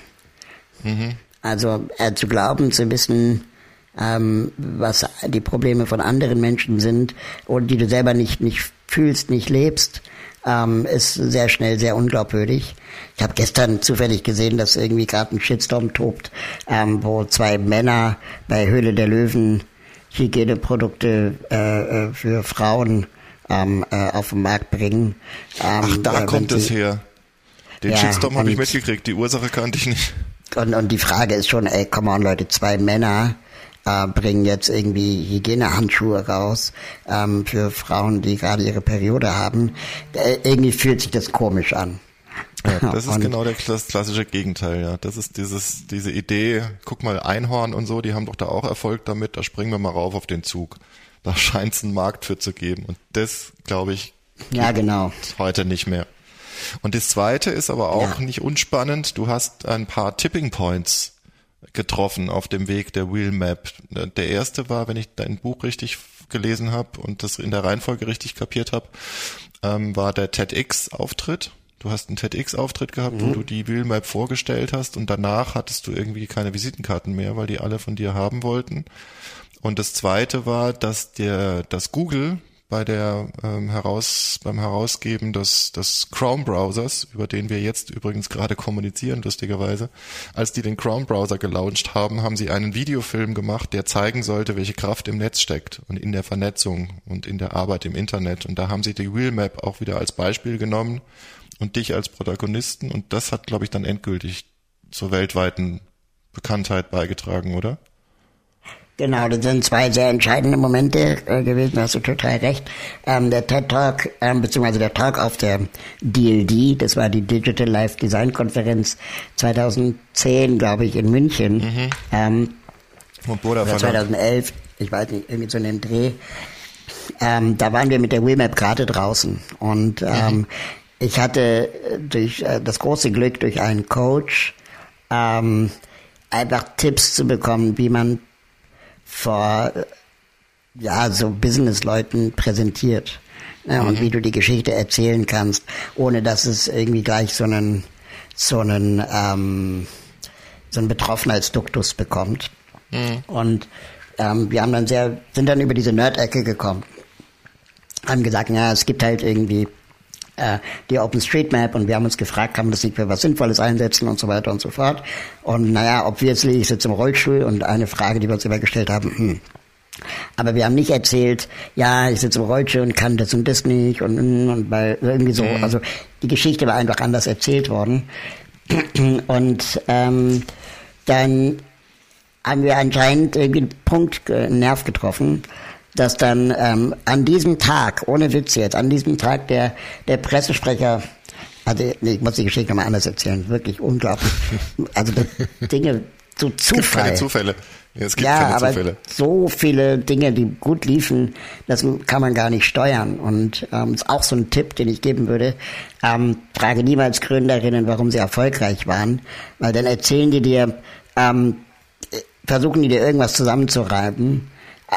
Mhm. Also äh, zu glauben, zu wissen, ähm, was die Probleme von anderen Menschen sind und die du selber nicht, nicht fühlst, nicht lebst, ähm, ist sehr schnell sehr unglaubwürdig. Ich habe gestern zufällig gesehen, dass irgendwie gerade ein Shitstorm tobt, ähm, wo zwei Männer bei Höhle der Löwen Hygieneprodukte äh, äh für Frauen ähm, äh, auf den Markt bringen. Ähm, Ach, da äh, kommt es her. Den ja, Shitstorm habe ich mitgekriegt, die Ursache kannte ich nicht. Und, und die Frage ist schon, ey, come on Leute, zwei Männer äh, bringen jetzt irgendwie Hygienehandschuhe raus ähm, für Frauen, die gerade ihre Periode haben. Äh, irgendwie fühlt sich das komisch an. Ja, das ist genau der, das klassische Gegenteil, ja. Das ist dieses, diese Idee, guck mal, Einhorn und so, die haben doch da auch Erfolg damit, da springen wir mal rauf auf den Zug. Da [LAUGHS] scheint es einen Markt für zu geben. Und das, glaube ich, ja, genau. heute nicht mehr. Und das zweite ist aber auch ja. nicht unspannend. Du hast ein paar Tipping Points getroffen auf dem Weg der Wheel Map. Der erste war, wenn ich dein Buch richtig gelesen habe und das in der Reihenfolge richtig kapiert habe, ähm, war der TEDx-Auftritt. Du hast einen TEDx-Auftritt gehabt, mhm. wo du die Wheel Map vorgestellt hast und danach hattest du irgendwie keine Visitenkarten mehr, weil die alle von dir haben wollten. Und das zweite war, dass der, dass Google bei der ähm, heraus beim Herausgeben des, des Chrome Browsers, über den wir jetzt übrigens gerade kommunizieren, lustigerweise, als die den Chrome Browser gelauncht haben, haben sie einen Videofilm gemacht, der zeigen sollte, welche Kraft im Netz steckt und in der Vernetzung und in der Arbeit im Internet. Und da haben sie die Wheelmap auch wieder als Beispiel genommen und dich als Protagonisten. Und das hat, glaube ich, dann endgültig zur weltweiten Bekanntheit beigetragen, oder? Genau, das sind zwei sehr entscheidende Momente äh, gewesen, hast du total recht. Ähm, der TED Talk, ähm, beziehungsweise der Talk auf der DLD, das war die Digital Life Design Konferenz 2010, glaube ich, in München. Mhm. Ähm, Und oder 2011, ich weiß nicht, irgendwie so in den Dreh. Ähm, da waren wir mit der Wheelmap gerade draußen und ähm, mhm. ich hatte durch äh, das große Glück, durch einen Coach ähm, einfach Tipps zu bekommen, wie man vor ja so Businessleuten präsentiert ne, mhm. und wie du die Geschichte erzählen kannst, ohne dass es irgendwie gleich so einen so einen ähm, so einen Betroffenheitsduktus bekommt. Mhm. Und ähm, wir haben dann sehr sind dann über diese Nerd-Ecke gekommen, haben gesagt, ja es gibt halt irgendwie äh, die OpenStreetMap und wir haben uns gefragt, kann man das nicht für was Sinnvolles einsetzen und so weiter und so fort. Und naja, obviously, ich sitze im Rollstuhl und eine Frage, die wir uns immer gestellt haben, hm, aber wir haben nicht erzählt, ja, ich sitze im Rollstuhl und kann das und das nicht und, und weil irgendwie so, mhm. also die Geschichte war einfach anders erzählt worden. [CLEARS THROAT] Und ähm, dann haben wir anscheinend irgendwie einen Punkt, einen Nerv getroffen, dass dann ähm, an diesem Tag, ohne Witz jetzt, an diesem Tag der, der Pressesprecher, also ich muss die Geschichte nochmal anders erzählen, wirklich unglaublich. [LAUGHS] Also Dinge, so Zufall. Es gibt keine Zufälle. Ja, es gibt ja, keine aber Zufälle. so viele Dinge, die gut liefen, das kann man gar nicht steuern. Und ähm, ist auch so ein Tipp, den ich geben würde. Ähm, frage niemals Gründerinnen, warum sie erfolgreich waren, weil dann erzählen die dir, ähm, versuchen die dir irgendwas zusammenzureiben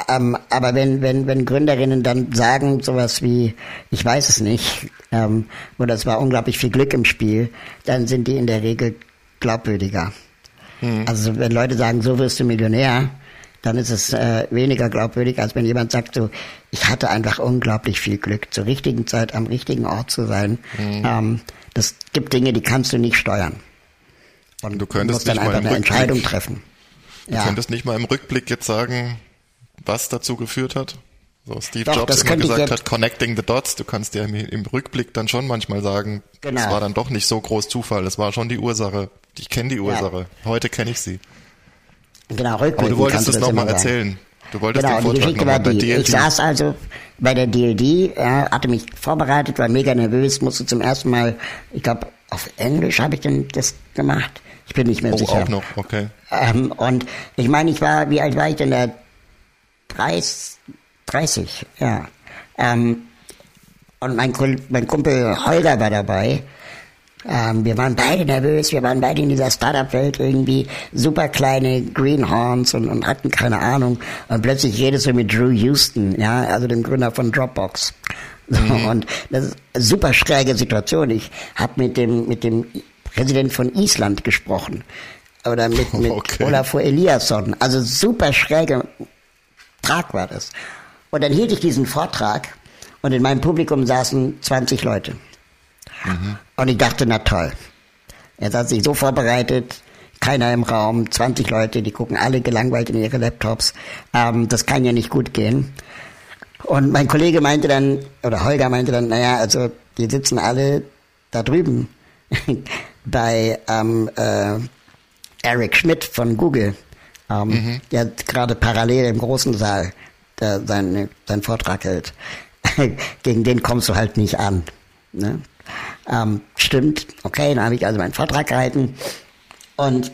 ähm, aber wenn, wenn, wenn Gründerinnen dann sagen sowas wie, ich weiß es nicht, ähm, oder es war unglaublich viel Glück im Spiel, dann sind die in der Regel glaubwürdiger. Mhm. Also wenn Leute sagen, so wirst du Millionär, dann ist es äh, weniger glaubwürdig, als wenn jemand sagt, so, ich hatte einfach unglaublich viel Glück, zur richtigen Zeit am richtigen Ort zu sein. Mhm. Ähm, das gibt Dinge, die kannst du nicht steuern. Und du könntest musst dann einfach eine Entscheidung treffen. Du ja. könntest nicht mal im Rückblick jetzt sagen, was dazu geführt hat? So Steve Doch, Jobs immer gesagt hat, connecting the dots. Du kannst dir im, Rückblick dann schon manchmal sagen, genau. es war dann doch nicht so groß Zufall. Es war schon die Ursache. Ich kenne die Ursache. Ja. Heute kenne ich sie. Genau, rückblickend Aber du wolltest es nochmal erzählen. Du wolltest genau, den Vortrag die Geschichte war die. Ich saß also bei der DLD, ja, hatte mich vorbereitet, war mega nervös, musste zum ersten Mal, ich glaube, auf Englisch habe ich denn das gemacht. Ich bin nicht mehr oh, sicher. auch noch, okay. Ähm, und ich meine, ich war, wie alt war ich denn da? 30, 30 ja. Ähm, und mein, mein Kumpel Holger war dabei. Ähm, wir waren beide nervös, wir waren beide in dieser Startup-Welt irgendwie super kleine Greenhorns und, und hatten keine Ahnung. Und plötzlich redest du mit Drew Houston, ja, also dem Gründer von Dropbox. So, mhm. Und das ist eine super schräge Situation. Ich habe mit dem, mit dem Präsident von Island gesprochen. Oder mit, mit [LAUGHS] okay. Olafur Eliasson. Also super schräge Tag war das. Und dann hielt ich diesen Vortrag und in meinem Publikum saßen 20 Leute. Mhm. Und ich dachte, na toll. Er hat sich so vorbereitet, keiner im Raum, 20 Leute, die gucken alle gelangweilt in ihre Laptops. Ähm, das kann ja nicht gut gehen. Und mein Kollege meinte dann, oder Holger meinte dann, naja, also die sitzen alle da drüben [LAUGHS] bei ähm, äh, Eric Schmidt von Google ähm, mhm. der gerade parallel im großen Saal der seinen, seinen Vortrag hält. [LAUGHS] Gegen den kommst du halt nicht an. Ne? Ähm, stimmt, okay, dann habe ich also meinen Vortrag gehalten und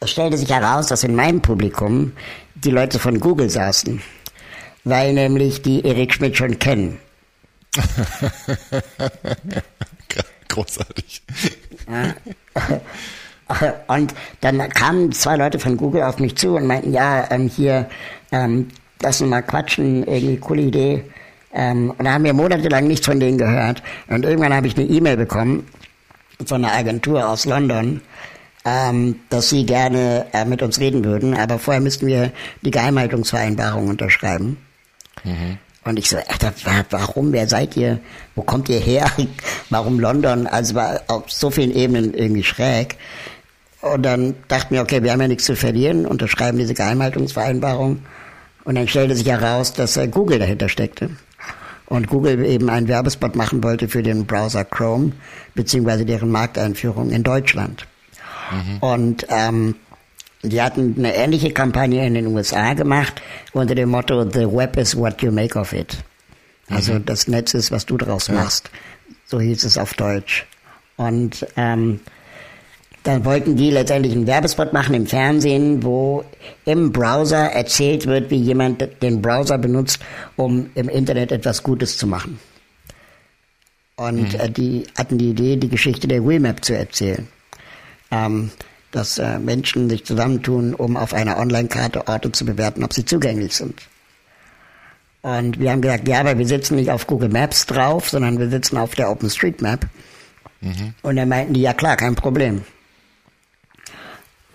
es stellte sich heraus, dass in meinem Publikum die Leute von Google saßen, weil nämlich die Erik Schmidt schon kennen. [LAUGHS] Großartig. [LAUGHS] Und dann kamen zwei Leute von Google auf mich zu und meinten, ja, ähm, hier, ähm, lass uns mal quatschen, irgendwie coole Idee. Ähm, und da haben wir monatelang nichts von denen gehört. Und irgendwann habe ich eine E-Mail bekommen von einer Agentur aus London, ähm, dass sie gerne äh, mit uns reden würden, aber vorher müssten wir die Geheimhaltungsvereinbarung unterschreiben. Mhm. Und ich so, Alter, warum, wer seid ihr? Wo kommt ihr her? [LAUGHS] Warum London? Also war auf so vielen Ebenen irgendwie schräg. Und dann dachten wir, okay, wir haben ja nichts zu verlieren, unterschreiben diese Geheimhaltungsvereinbarung. Und dann stellte sich heraus, dass äh, Google dahinter steckte. Und Google eben einen Werbespot machen wollte für den Browser Chrome, beziehungsweise deren Markteinführung in Deutschland. Mhm. Und ähm, die hatten eine ähnliche Kampagne in den USA gemacht unter dem Motto The Web is what you make of it. Also mhm. das Netz ist, was du daraus machst. So hieß es auf Deutsch. Und ähm, dann wollten die letztendlich einen Werbespot machen im Fernsehen, wo im Browser erzählt wird, wie jemand den Browser benutzt, um im Internet etwas Gutes zu machen. Und mhm. äh, die hatten die Idee, die Geschichte der Wimap zu erzählen. Ähm, dass äh, Menschen sich zusammentun, um auf einer Online-Karte Orte zu bewerten, ob sie zugänglich sind. Und wir haben gesagt, ja, aber wir sitzen nicht auf Google Maps drauf, sondern wir sitzen auf der OpenStreetMap. Mhm. Und dann meinten die, ja klar, kein Problem.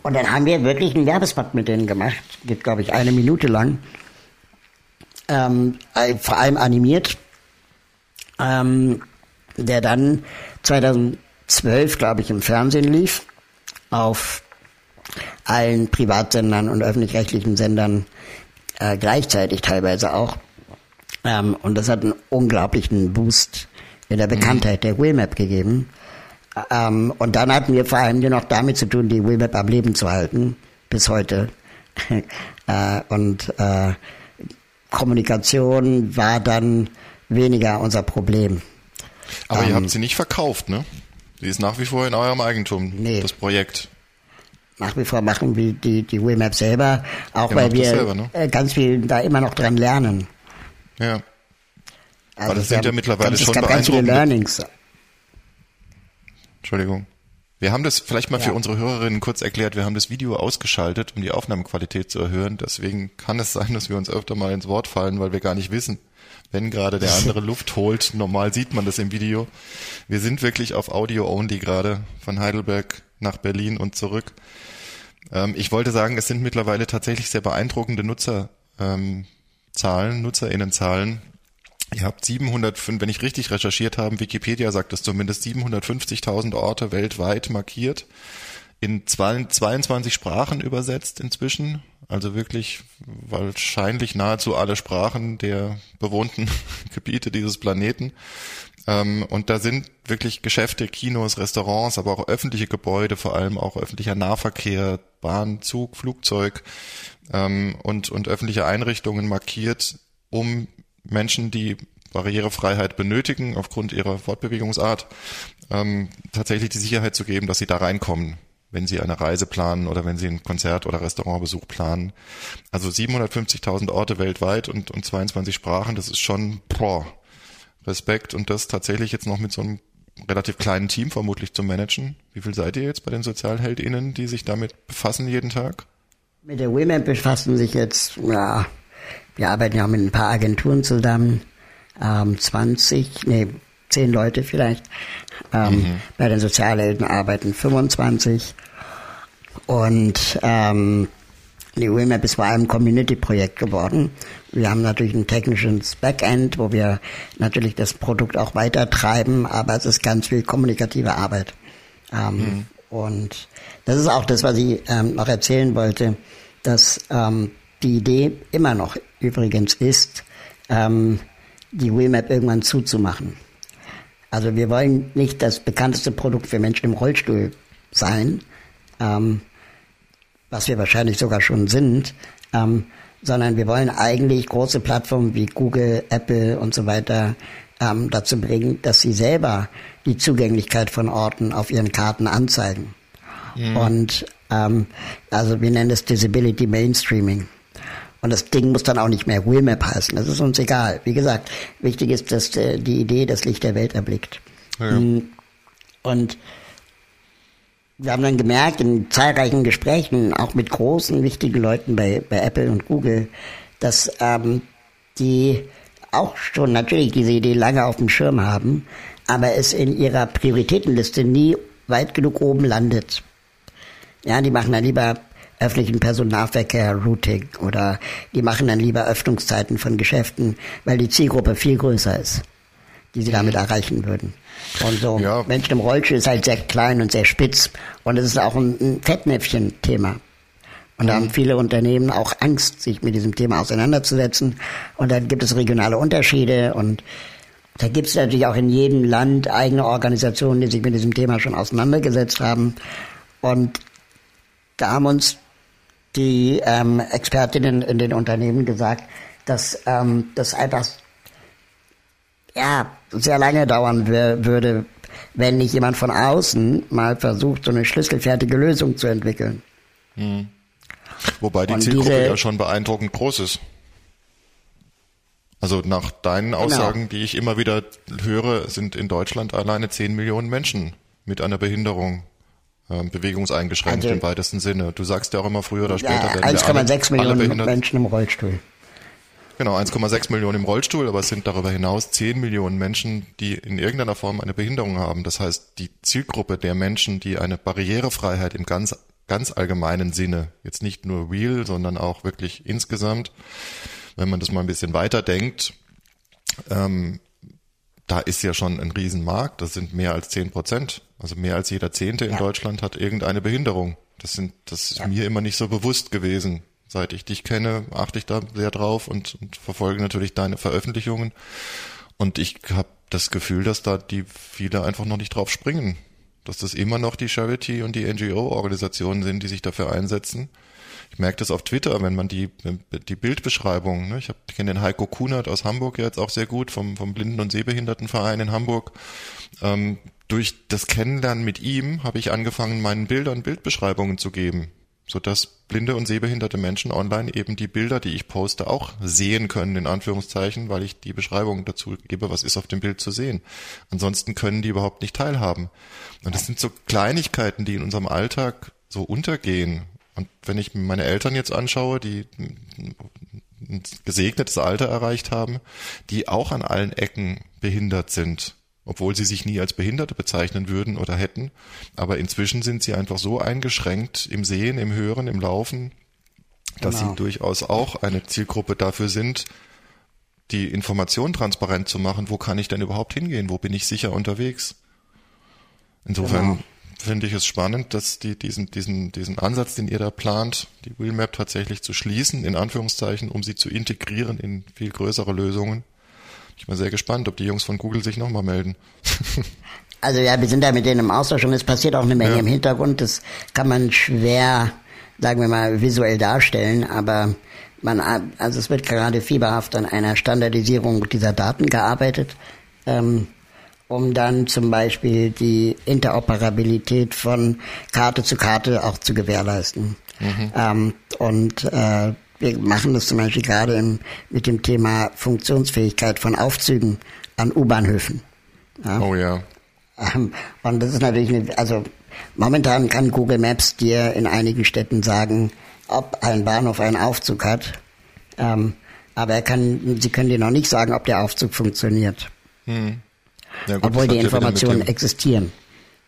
Und dann haben wir wirklich einen Werbespot mit denen gemacht. Geht, glaube ich, eine Minute lang. Ähm, äh, vor allem animiert. Ähm, der dann 2012, glaube ich, im Fernsehen lief. Auf allen Privatsendern und öffentlich-rechtlichen Sendern äh, gleichzeitig teilweise auch. Ähm, und das hat einen unglaublichen Boost in der mhm. Bekanntheit der Wimap gegeben. Ähm, und dann hatten wir vor allem nur noch damit zu tun, die WeWeb am Leben zu halten, bis heute. [LAUGHS] äh, und äh, Kommunikation war dann weniger unser Problem. Aber ähm, ihr habt sie nicht verkauft, ne? Sie ist nach wie vor in eurem Eigentum, nee. das Projekt. Nach wie vor machen wir die, die WeMap selber, auch ihr weil wir selber, ne? Äh, ganz viel da immer noch dran lernen. Ja. Also Aber das sind ja mittlerweile schon es gab ganz viele Learnings. Entschuldigung. Wir haben das vielleicht mal ja. für unsere Hörerinnen kurz erklärt. Wir haben das Video ausgeschaltet, um die Aufnahmequalität zu erhöhen. Deswegen kann es sein, dass wir uns öfter mal ins Wort fallen, weil wir gar nicht wissen, wenn gerade der [LAUGHS] andere Luft holt. Normal sieht man das im Video. Wir sind wirklich auf Audio Only gerade von Heidelberg nach Berlin und zurück. Ähm, ich wollte sagen, es sind mittlerweile tatsächlich sehr beeindruckende Nutzerzahlen, ähm, Nutzerinnenzahlen Ihr habt 705, wenn ich richtig recherchiert habe, Wikipedia sagt es zumindest 750.000 Orte weltweit markiert, in 22 Sprachen übersetzt inzwischen, also wirklich wahrscheinlich nahezu alle Sprachen der bewohnten [LAUGHS] Gebiete dieses Planeten. Ähm, und da sind wirklich Geschäfte, Kinos, Restaurants, aber auch öffentliche Gebäude, vor allem auch öffentlicher Nahverkehr, Bahn, Zug, Flugzeug ähm, und, und öffentliche Einrichtungen markiert, um Menschen, die Barrierefreiheit benötigen aufgrund ihrer Fortbewegungsart, ähm, tatsächlich die Sicherheit zu geben, dass sie da reinkommen, wenn sie eine Reise planen oder wenn sie einen Konzert- oder Restaurantbesuch planen. Also 750.000 Orte weltweit und, und 22 Sprachen, das ist schon boah, Respekt und das tatsächlich jetzt noch mit so einem relativ kleinen Team vermutlich zu managen. Wie viel seid ihr jetzt bei den SozialheldInnen, die sich damit befassen jeden Tag? Mit der Women befassen sich jetzt, ja, wir arbeiten ja mit ein paar Agenturen zusammen, ähm, 20, nee, 10 Leute vielleicht. Ähm, mhm. Bei den Sozialhelden arbeiten 25. Und ähm, die WeMap ist vor allem ein Community-Projekt geworden. Wir haben natürlich ein technisches Backend, wo wir natürlich das Produkt auch weiter treiben, aber es ist ganz viel kommunikative Arbeit. Ähm, mhm. Und das ist auch das, was ich ähm, noch erzählen wollte, dass ähm, die Idee immer noch übrigens ist, ähm, die Wheelmap irgendwann zuzumachen. Also wir wollen nicht das bekannteste Produkt für Menschen im Rollstuhl sein. Ähm, was wir wahrscheinlich sogar schon sind, ähm, sondern wir wollen eigentlich große Plattformen wie Google, Apple und so weiter ähm, dazu bringen, dass sie selber die Zugänglichkeit von Orten auf ihren Karten anzeigen. Mhm. Und ähm, also wir nennen das Disability Mainstreaming. Und das Ding muss dann auch nicht mehr Wheelmap heißen. Das ist uns egal. Wie gesagt, wichtig ist, dass äh, die Idee das Licht der Welt erblickt. Ja. Mm. Und wir haben dann gemerkt in zahlreichen Gesprächen, auch mit großen, wichtigen Leuten bei, bei Apple und Google, dass ähm, die auch schon natürlich diese Idee lange auf dem Schirm haben, aber es in ihrer Prioritätenliste nie weit genug oben landet. Ja, die machen dann lieber öffentlichen Personennahverkehr, Routing oder die machen dann lieber Öffnungszeiten von Geschäften, weil die Zielgruppe viel größer ist, die sie damit erreichen würden. Und so ja. Menschen im Rollstuhl ist halt sehr klein und sehr spitz und es ist auch ein, ein Fettnäpfchen-Thema. Und da haben mhm. viele Unternehmen auch Angst, sich mit diesem Thema auseinanderzusetzen. Und dann gibt es regionale Unterschiede und da gibt es natürlich auch in jedem Land eigene Organisationen, die sich mit diesem Thema schon auseinandergesetzt haben. Und da haben uns die ähm, Expertinnen in den Unternehmen gesagt, dass ähm, das einfach ja sehr lange dauern würde, wenn nicht jemand von außen mal versucht, so eine schlüsselfertige Lösung zu entwickeln. Hm. Wobei die Und Zielgruppe diese, ja schon beeindruckend groß ist. Also nach deinen genau. Aussagen, genau. die ich immer wieder höre, sind in Deutschland alleine 10 Millionen Menschen mit einer Behinderung bewegungseingeschränkt also, im weitesten Sinne. Du sagst ja auch immer früher oder später. Ja, 1,6 Millionen Menschen im Rollstuhl. Genau, 1,6 Millionen im Rollstuhl, aber es sind darüber hinaus 10 Millionen Menschen, die in irgendeiner Form eine Behinderung haben. Das heißt, die Zielgruppe der Menschen, die eine Barrierefreiheit im ganz, ganz allgemeinen Sinne, jetzt nicht nur real, sondern auch wirklich insgesamt, wenn man das mal ein bisschen weiter denkt, ähm, da ist ja schon ein Riesenmarkt, das sind mehr als 10 Prozent. Also mehr als jeder Zehnte in ja. Deutschland hat irgendeine Behinderung. Das sind, das ist ja. mir immer nicht so bewusst gewesen. Seit ich dich kenne, achte ich da sehr drauf und, und verfolge natürlich deine Veröffentlichungen. Und ich habe das Gefühl, dass da die viele einfach noch nicht drauf springen. Dass das immer noch die Charity und die NGO-Organisationen sind, die sich dafür einsetzen. Ich merke das auf Twitter, wenn man die, die Bildbeschreibung, ne? ich, kenne den Heiko Kunert aus Hamburg jetzt auch sehr gut, vom, vom Blinden- und Sehbehindertenverein in Hamburg. Ähm, durch das Kennenlernen mit ihm habe ich angefangen, meinen Bildern Bildbeschreibungen zu geben, sodass blinde und sehbehinderte Menschen online eben die Bilder, die ich poste, auch sehen können, in Anführungszeichen, weil ich die Beschreibung dazu gebe, was ist auf dem Bild zu sehen. Ansonsten können die überhaupt nicht teilhaben. Und das sind so Kleinigkeiten, die in unserem Alltag so untergehen. Und wenn ich meine Eltern jetzt anschaue, die ein gesegnetes Alter erreicht haben, die auch an allen Ecken behindert sind, obwohl sie sich nie als Behinderte bezeichnen würden oder hätten. Aber inzwischen sind sie einfach so eingeschränkt im Sehen, im Hören, im Laufen, dass genau. sie durchaus auch eine Zielgruppe dafür sind, die Information transparent zu machen, wo kann ich denn überhaupt hingehen, wo bin ich sicher unterwegs. Insofern genau. Finde ich es spannend, dass die diesen, diesen, diesen Ansatz, den ihr da plant, die Wheelmap tatsächlich zu schließen, in Anführungszeichen, um sie zu integrieren in viel größere Lösungen, ich bin sehr gespannt, ob die Jungs von Google sich nochmal melden. [LAUGHS] also ja, wir sind da mit denen im Austausch und es passiert auch eine Menge ja. im Hintergrund. Das kann man schwer, sagen wir mal, visuell darstellen, aber man, also es wird gerade fieberhaft an einer Standardisierung dieser Daten gearbeitet, ähm, um dann zum Beispiel die Interoperabilität von Karte zu Karte auch zu gewährleisten. Mhm. Ähm, und äh, wir machen das zum Beispiel gerade im, mit dem Thema Funktionsfähigkeit von Aufzügen an U-Bahnhöfen. Ja. Oh ja. Ähm, und das ist natürlich, eine, also momentan kann Google Maps dir in einigen Städten sagen, ob ein Bahnhof einen Aufzug hat. Ähm, aber er kann, sie können dir noch nicht sagen, ob der Aufzug funktioniert. Hm. Ja, gut, Obwohl die Informationen existieren.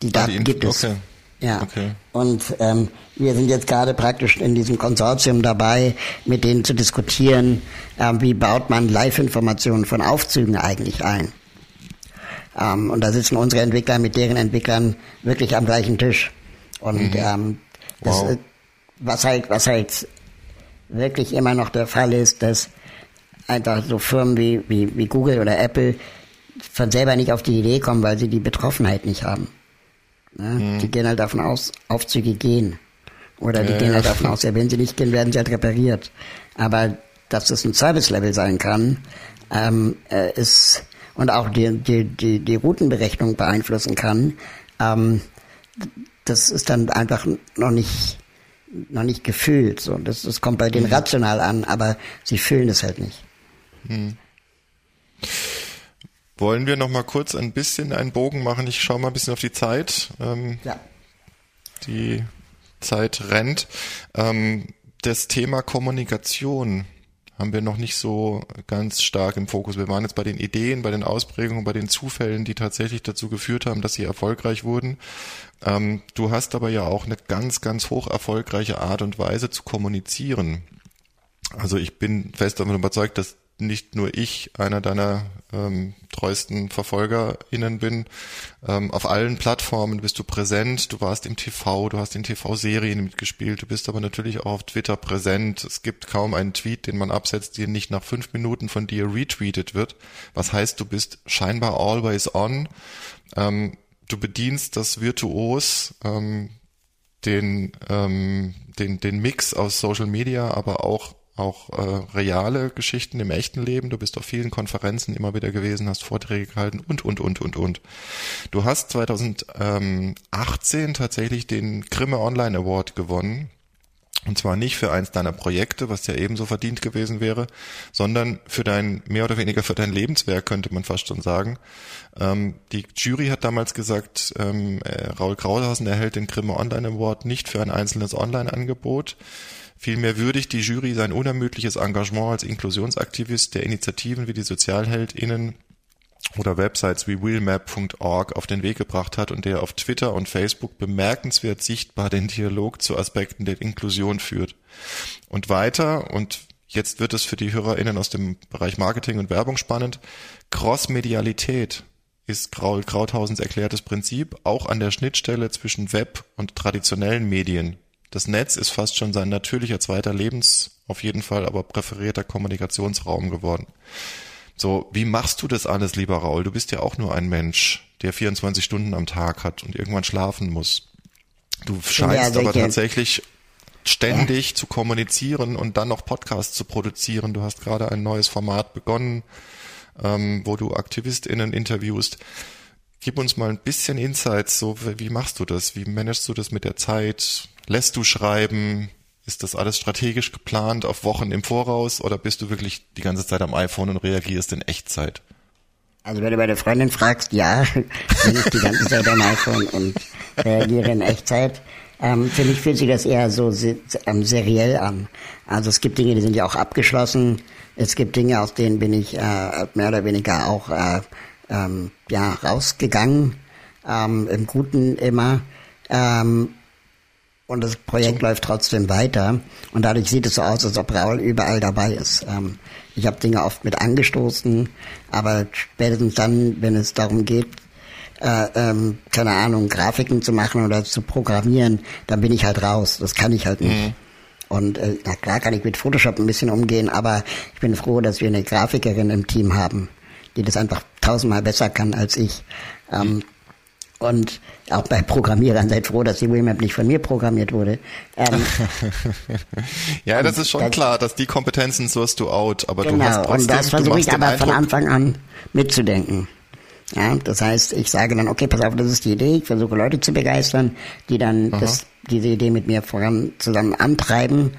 Die Daten ah, die gibt es. Okay. Ja. Okay. Und ähm, wir sind jetzt gerade praktisch in diesem Konsortium dabei, mit denen zu diskutieren, ähm, wie baut man Live-Informationen von Aufzügen eigentlich ein. Ähm, und da sitzen unsere Entwickler mit deren Entwicklern wirklich am gleichen Tisch. Und mhm. ähm, das, wow. was halt, was halt wirklich immer noch der Fall ist, dass einfach so Firmen wie, wie, wie Google oder Apple von selber nicht auf die Idee kommen, weil sie die Betroffenheit nicht haben. Ne? Mhm. Die gehen halt davon aus, Aufzüge gehen. Oder die Ja, gehen halt davon [LAUGHS] aus, ja, wenn sie nicht gehen, werden sie halt repariert. Aber dass es ein Service-Level sein kann, ähm, äh, ist und auch die, die, die, die Routenberechnung beeinflussen kann, ähm, das ist dann einfach noch nicht noch nicht gefühlt. So, das, das kommt bei Mhm. denen rational an, aber sie fühlen es halt nicht. Wollen wir noch mal kurz ein bisschen einen Bogen machen? Ich schaue mal ein bisschen auf die Zeit. Ähm, Ja. die Zeit rennt. Ähm, das Thema Kommunikation haben wir noch nicht so ganz stark im Fokus. Wir waren jetzt bei den Ideen, bei den Ausprägungen, bei den Zufällen, die tatsächlich dazu geführt haben, dass sie erfolgreich wurden. Ähm, du hast aber ja auch eine ganz, ganz hoch erfolgreiche Art und Weise zu kommunizieren. Also ich bin fest davon überzeugt, dass nicht nur ich einer deiner ähm, treuesten VerfolgerInnen bin. Ähm, auf allen Plattformen bist du präsent, du warst im TV, du hast in TV-Serien mitgespielt, du bist aber natürlich auch auf Twitter präsent. Es gibt kaum einen Tweet, den man absetzt, der nicht nach fünf Minuten von dir retweetet wird. Was heißt, du bist scheinbar always on. Ähm, du bedienst das virtuos, ähm, den, ähm, den, den Mix aus Social Media, aber auch auch äh, reale Geschichten im echten Leben. Du bist auf vielen Konferenzen immer wieder gewesen, hast Vorträge gehalten und, und, und, und, und. Du hast 2018 tatsächlich den Grimme Online Award gewonnen. Und zwar nicht für eins deiner Projekte, was ja ebenso verdient gewesen wäre, sondern für dein, mehr oder weniger für dein Lebenswerk, könnte man fast schon sagen. Ähm, die Jury hat damals gesagt, ähm, äh, Raul Graulhausen erhält den Grimme Online Award nicht für ein einzelnes Online-Angebot. Vielmehr würdigt die Jury sein unermüdliches Engagement als Inklusionsaktivist der Initiativen wie die SozialheldInnen oder Websites wie wheelmap.org auf den Weg gebracht hat und der auf Twitter und Facebook bemerkenswert sichtbar den Dialog zu Aspekten der Inklusion führt. Und weiter, und jetzt wird es für die HörerInnen aus dem Bereich Marketing und Werbung spannend, Crossmedialität ist Graul Krauthausens erklärtes Prinzip, auch an der Schnittstelle zwischen Web und traditionellen Medien. Das Netz ist fast schon sein natürlicher zweiter Lebens, auf jeden Fall aber präferierter Kommunikationsraum geworden. So, wie machst du das alles, lieber Raul? Du bist ja auch nur ein Mensch, der 24 Stunden am Tag hat und irgendwann schlafen muss. Du scheinst Ja, aber tatsächlich ständig zu kommunizieren und dann noch Podcasts zu produzieren. Du hast gerade ein neues Format begonnen, ähm, wo du AktivistInnen interviewst. Gib uns mal ein bisschen Insights, so wie machst du das? Wie managst du das mit der Zeit? Lässt du schreiben? Ist das alles strategisch geplant auf Wochen im Voraus oder bist du wirklich die ganze Zeit am iPhone und reagierst in Echtzeit? Also wenn du meine Freundin fragst, ja, [LAUGHS] bin ich die ganze Zeit am iPhone und reagiere in Echtzeit. Ähm, für mich fühlt sich das eher so ähm, seriell an. Also es gibt Dinge, die sind ja auch abgeschlossen. Es gibt Dinge, aus denen bin ich äh, mehr oder weniger auch äh, ähm, ja rausgegangen, ähm, im Guten immer. Ähm, und das Projekt läuft trotzdem weiter. Und dadurch sieht es so aus, als ob Raul überall dabei ist. Ähm, ich habe Dinge oft mit angestoßen, aber spätestens dann, wenn es darum geht, äh, ähm, keine Ahnung, Grafiken zu machen oder zu programmieren, dann bin ich halt raus. Das kann ich halt nicht. Und äh, na klar kann ich mit Photoshop ein bisschen umgehen, aber ich bin froh, dass wir eine Grafikerin im Team haben, die das einfach tausendmal besser kann als ich. Ähm, und auch bei Programmierern seid froh, dass die Wimap nicht von mir programmiert wurde. Ähm, [LAUGHS] Ja, das ist schon das- klar, dass die Kompetenzen sourst du out, aber du hast genau, trotzdem, und das versuche ich aber von Eindruck, Anfang an mitzudenken. Ja, das heißt, ich sage dann, okay, pass auf, das ist die Idee, ich versuche Leute zu begeistern, die dann das, diese Idee mit mir voran zusammen antreiben.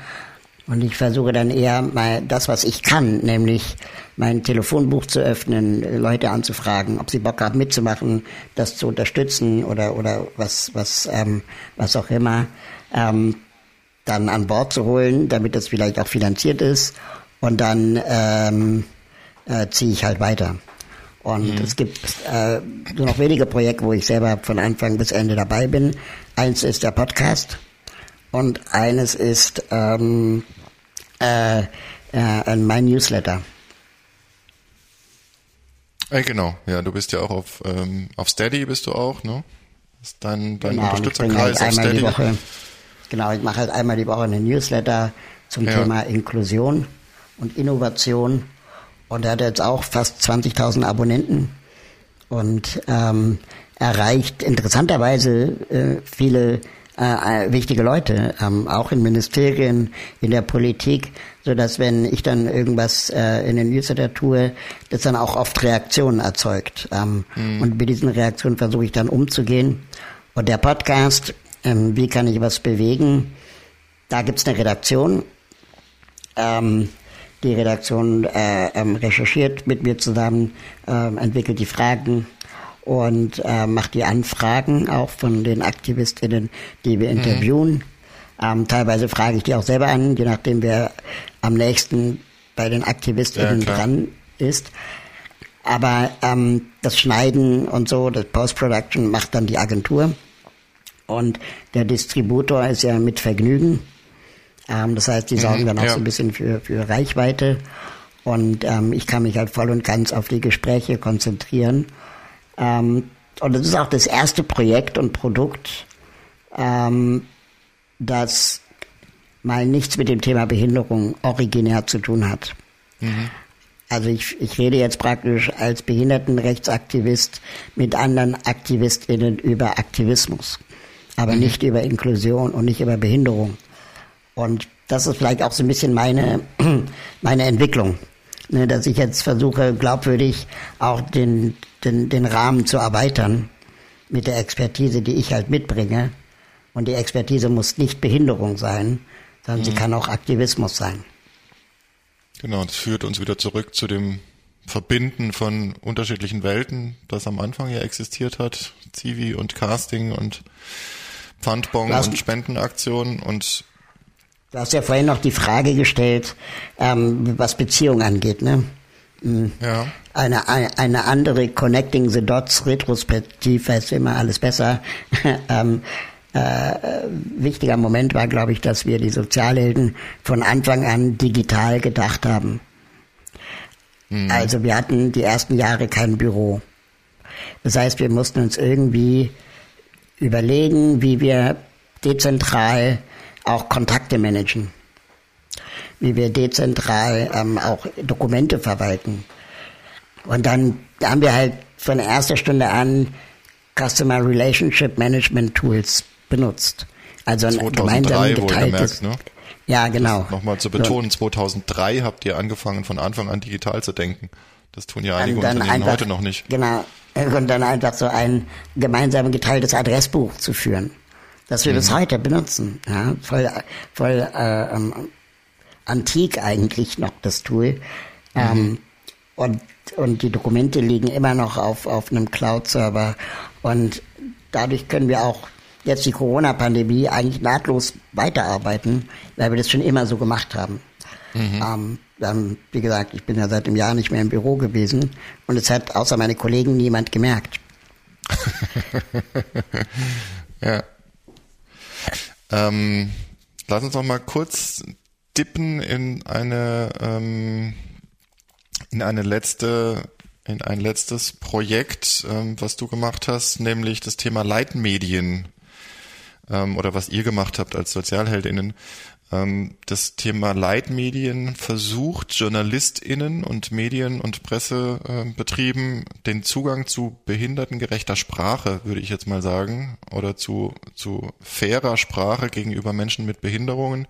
Und ich versuche dann eher mal das, was ich kann, nämlich mein Telefonbuch zu öffnen, Leute anzufragen, ob sie Bock haben mitzumachen, das zu unterstützen oder oder was was ähm, was auch immer, ähm, dann an Bord zu holen, damit das vielleicht auch finanziert ist. Und dann ähm, äh, ziehe ich halt weiter. Und es gibt äh, nur noch wenige Projekte, wo ich selber von Anfang bis Ende dabei bin. Eins ist der Podcast und eines ist ähm, äh, äh, mein Newsletter. Äh, genau, ja, du bist ja auch auf, ähm, auf Steady bist du auch, ne? Das ist dein, dein Genau, Unterstützerkreis halt auf Steady. Woche. Genau, ich mache halt einmal die Woche einen Newsletter zum Ja. Thema Inklusion und Innovation. Und er hat jetzt auch fast 20.000 Abonnenten und ähm, erreicht interessanterweise äh, viele äh, wichtige Leute, ähm, auch in Ministerien, in der Politik, so dass wenn ich dann irgendwas äh, in den Newsletter tue, das dann auch oft Reaktionen erzeugt. Ähm, mhm. Und mit diesen Reaktionen versuche ich dann umzugehen. Und der Podcast, ähm, wie kann ich was bewegen? Da gibt's eine Redaktion. Ähm, die Redaktion äh, ähm, recherchiert mit mir zusammen, äh, entwickelt die Fragen und äh, macht die Anfragen auch von den AktivistInnen, die wir mhm. interviewen. Mhm. Ähm, teilweise frage ich die auch selber an, je nachdem wer am nächsten bei den AktivistInnen ja, dran ist. Aber ähm, das Schneiden und so, das Post-Production macht dann die Agentur. Und der Distributor ist ja mit Vergnügen. Ähm, das heißt, die sorgen mhm, dann auch ja. so ein bisschen für, für Reichweite. Und ähm, ich kann mich halt voll und ganz auf die Gespräche konzentrieren. Ähm, und das ist auch das erste Projekt und Produkt, ähm, das mal nichts mit dem Thema Behinderung originär zu tun hat. Mhm. Also ich, ich rede jetzt praktisch als Behindertenrechtsaktivist mit anderen AktivistInnen über Aktivismus, aber mhm. nicht über Inklusion und nicht über Behinderung. Und das ist vielleicht auch so ein bisschen meine, [CLEARS THROAT] meine Entwicklung, ne, dass ich jetzt versuche, glaubwürdig auch den, den, den Rahmen zu erweitern mit der Expertise, die ich halt mitbringe. Und die Expertise muss nicht Behinderung sein, sondern mhm. sie kann auch Aktivismus sein. Genau, das führt uns wieder zurück zu dem Verbinden von unterschiedlichen Welten, das am Anfang ja existiert hat. Zivi und Casting und Pfandbon und Spendenaktionen und Du hast ja vorhin noch die Frage gestellt, ähm, was Beziehung angeht, ne? Mhm. Ja. Eine, eine, eine andere Connecting the Dots Retrospektiv ist immer alles besser. [LAUGHS] ähm, äh, wichtiger Moment war, glaube ich, dass wir die Sozialhelden von Anfang an digital gedacht haben. Mhm. Also wir hatten die ersten Jahre kein Büro. Das heißt, wir mussten uns irgendwie überlegen, wie wir dezentral auch Kontakte managen, wie wir dezentral ähm, auch Dokumente verwalten. Und dann haben wir halt von erster Stunde an Customer Relationship Management Tools benutzt. Also ein gemeinsam geteiltes. Ne? Ja, genau. Nochmal zu betonen, 2003 habt ihr angefangen, von Anfang an digital zu denken. Das tun ja einige Unternehmen einfach, heute noch nicht. Genau. Und dann einfach so ein gemeinsam geteiltes Adressbuch zu führen dass wir mhm. das heute benutzen. Ja, voll voll äh, ähm, antik eigentlich noch das Tool. Mhm. Ähm, und, und die Dokumente liegen immer noch auf, auf einem Cloud-Server. Und dadurch können wir auch jetzt die Corona-Pandemie eigentlich nahtlos weiterarbeiten, weil wir das schon immer so gemacht haben. Mhm. Ähm, dann, wie gesagt, ich bin ja seit einem Jahr nicht mehr im Büro gewesen und es hat außer meine Kollegen niemand gemerkt. [LAUGHS] ja. Ähm, lass uns noch mal kurz dippen in eine ähm, in eine letzte in ein letztes Projekt, ähm, was du gemacht hast, nämlich das Thema Leitmedien ähm, oder was ihr gemacht habt als Sozialheldinnen. Ähm, das Thema Leitmedien versucht JournalistInnen und Medien- und Pressebetrieben den Zugang zu behindertengerechter Sprache, würde ich jetzt mal sagen, oder zu, zu fairer Sprache gegenüber Menschen mit Behinderungen,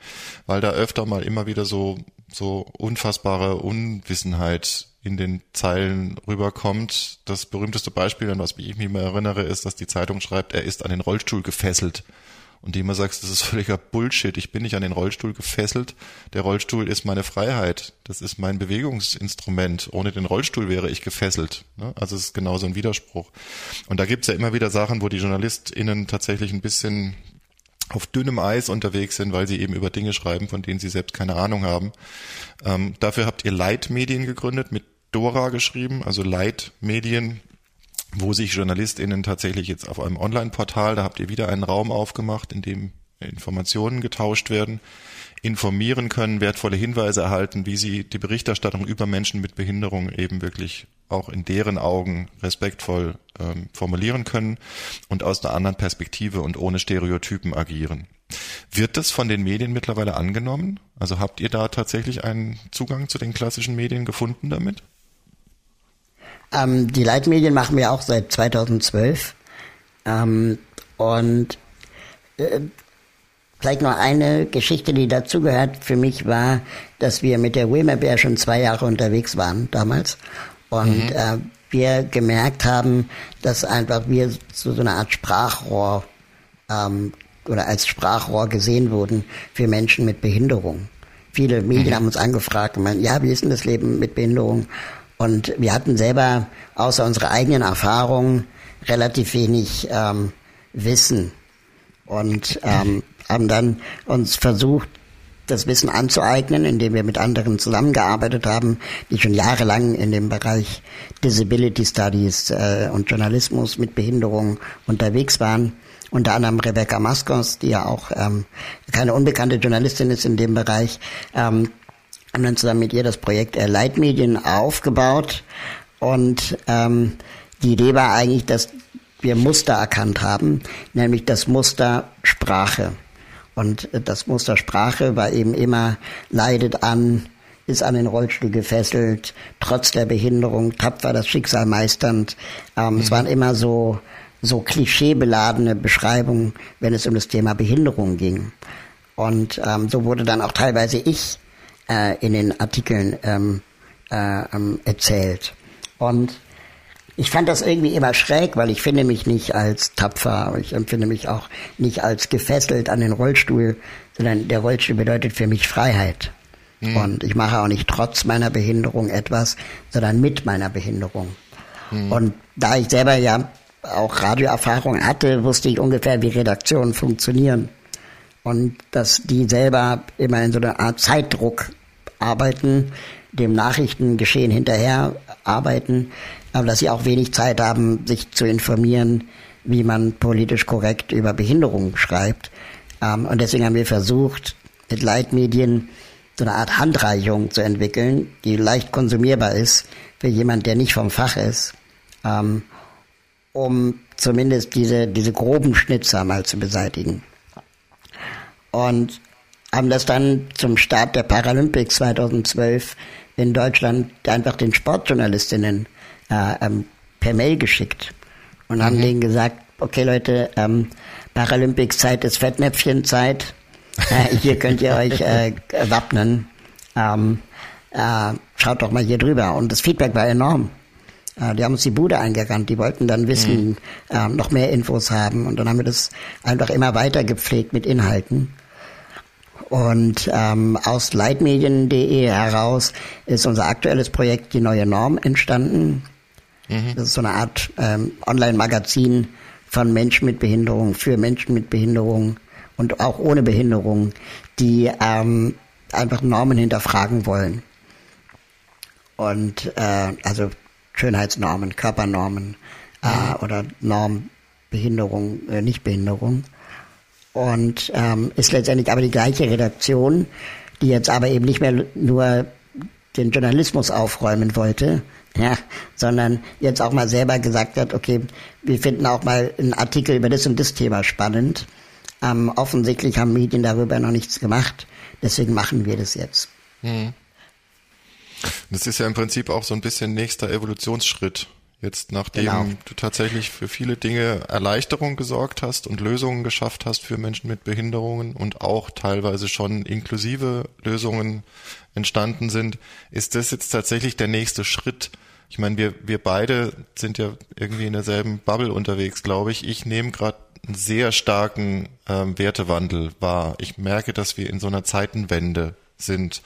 weil da öfter mal immer wieder so, so unfassbare Unwissenheit in den Zeilen rüberkommt. Das berühmteste Beispiel, an was ich mich mal erinnere, ist, dass die Zeitung schreibt, er ist an den Rollstuhl gefesselt und du immer sagst, das ist völliger Bullshit, ich bin nicht an den Rollstuhl gefesselt, der Rollstuhl ist meine Freiheit, das ist mein Bewegungsinstrument, ohne den Rollstuhl wäre ich gefesselt. Ne? Also es ist genauso ein Widerspruch. Und da gibt's ja immer wieder Sachen, wo die JournalistInnen tatsächlich ein bisschen auf dünnem Eis unterwegs sind, weil sie eben über Dinge schreiben, von denen sie selbst keine Ahnung haben. Ähm, dafür habt ihr Leitmedien gegründet, mit Dora geschrieben, also Leitmedien wo sich JournalistInnen tatsächlich jetzt auf einem Online-Portal, da habt ihr wieder einen Raum aufgemacht, in dem Informationen getauscht werden, informieren können, wertvolle Hinweise erhalten, wie sie die Berichterstattung über Menschen mit Behinderung eben wirklich auch in deren Augen respektvoll ähm, formulieren können und aus einer anderen Perspektive und ohne Stereotypen agieren. Wird das von den Medien mittlerweile angenommen? Also habt ihr da tatsächlich einen Zugang zu den klassischen Medien gefunden damit? Ähm, die Leitmedien machen wir auch seit 2012. Ähm, und äh, vielleicht noch eine Geschichte, die dazugehört für mich war, dass wir mit der Wilmer Bear schon zwei Jahre unterwegs waren damals und mhm. äh, wir gemerkt haben, dass einfach wir zu so einer Art Sprachrohr ähm, oder als Sprachrohr gesehen wurden für Menschen mit Behinderung. Viele Medien mhm. haben uns angefragt und meinen, ja, wie ist denn das Leben mit Behinderung? Und wir hatten selber außer unserer eigenen Erfahrung relativ wenig ähm, Wissen und ähm, haben dann uns versucht, das Wissen anzueignen, indem wir mit anderen zusammengearbeitet haben, die schon jahrelang in dem Bereich Disability Studies äh, und Journalismus mit Behinderung unterwegs waren. Unter anderem Rebecca Maskos, die ja auch ähm, keine unbekannte Journalistin ist in dem Bereich, ähm, haben dann zusammen mit ihr das Projekt äh, Leitmedien aufgebaut. Und ähm, die Idee war eigentlich, dass wir Muster erkannt haben, nämlich das Muster Sprache. Und das Muster Sprache war eben immer, leidet an, ist an den Rollstuhl gefesselt, trotz der Behinderung, tapfer das Schicksal meisternd. Ähm, mhm. Es waren immer so, so klischeebeladene Beschreibungen, wenn es um das Thema Behinderung ging. Und ähm, so wurde dann auch teilweise ich äh, in den Artikeln ähm, äh, ähm, erzählt. Und ich fand das irgendwie immer schräg, weil ich finde mich nicht als tapfer, ich empfinde mich auch nicht als gefesselt an den Rollstuhl, sondern der Rollstuhl bedeutet für mich Freiheit. Mhm. Und ich mache auch nicht trotz meiner Behinderung etwas, sondern mit meiner Behinderung. Mhm. Und da ich selber ja auch Radioerfahrung hatte, wusste ich ungefähr, wie Redaktionen funktionieren. Und dass die selber immer in so einer Art Zeitdruck arbeiten, dem Nachrichtengeschehen hinterher arbeiten, aber dass sie auch wenig Zeit haben, sich zu informieren, wie man politisch korrekt über Behinderungen schreibt. Ähm, und deswegen haben wir versucht, mit Leitmedien so eine Art Handreichung zu entwickeln, die leicht konsumierbar ist für jemand, der nicht vom Fach ist, ähm, um zumindest diese, diese groben Schnitzer mal zu beseitigen. Und haben das dann zum Start der Paralympics 2012 in Deutschland einfach den Sportjournalistinnen äh, ähm, per Mail geschickt und haben mhm. denen gesagt, okay Leute, ähm, Paralympics-Zeit ist Fettnäpfchenzeit, äh, hier könnt ihr euch äh, [LAUGHS] wappnen. Ähm, äh, schaut doch mal hier drüber. Und das Feedback war enorm. Äh, die haben uns die Bude eingerannt, die wollten dann wissen, mhm. äh, noch mehr Infos haben. Und dann haben wir das einfach immer weiter gepflegt mit Inhalten. Und ähm, aus leitmedien.de heraus ist unser aktuelles Projekt Die neue Norm entstanden. Mhm. Das ist so eine Art ähm, Online-Magazin von Menschen mit Behinderung, für Menschen mit Behinderung und auch ohne Behinderung, die ähm, einfach Normen hinterfragen wollen. Und äh, also Schönheitsnormen, Körpernormen äh, mhm. oder Normbehinderung, äh, Nichtbehinderung und ähm, ist letztendlich aber die gleiche Redaktion, die jetzt aber eben nicht mehr nur den Journalismus aufräumen wollte, ja, sondern jetzt auch mal selber gesagt hat, okay, wir finden auch mal einen Artikel über das und das Thema spannend. Ähm, offensichtlich haben Medien darüber noch nichts gemacht, deswegen machen wir das jetzt. Hm. Das ist ja im Prinzip auch so ein bisschen nächster Evolutionsschritt Jetzt, nachdem genau. du tatsächlich für viele Dinge Erleichterung gesorgt hast und Lösungen geschafft hast für Menschen mit Behinderungen und auch teilweise schon inklusive Lösungen entstanden sind, ist das jetzt tatsächlich der nächste Schritt. Ich meine, wir, wir beide sind ja irgendwie in derselben Bubble unterwegs, glaube ich. Ich nehme gerade einen sehr starken ähm, Wertewandel wahr. Ich merke, dass wir in so einer Zeitenwende sind,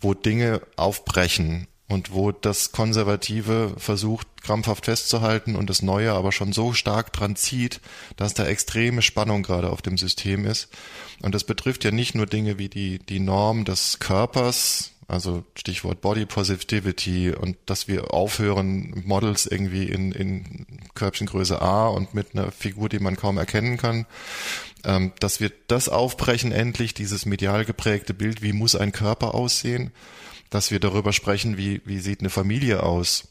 wo Dinge aufbrechen und wo das Konservative versucht, krampfhaft festzuhalten und das Neue aber schon so stark dran zieht, dass da extreme Spannung gerade auf dem System ist. Und das betrifft ja nicht nur Dinge wie die, die Norm des Körpers, also Stichwort Body Positivity und dass wir aufhören, Models irgendwie in, in Körbchengröße A und mit einer Figur, die man kaum erkennen kann, ähm, dass wir das aufbrechen endlich, dieses medial geprägte Bild, wie muss ein Körper aussehen, dass wir darüber sprechen, wie, wie sieht eine Familie aus.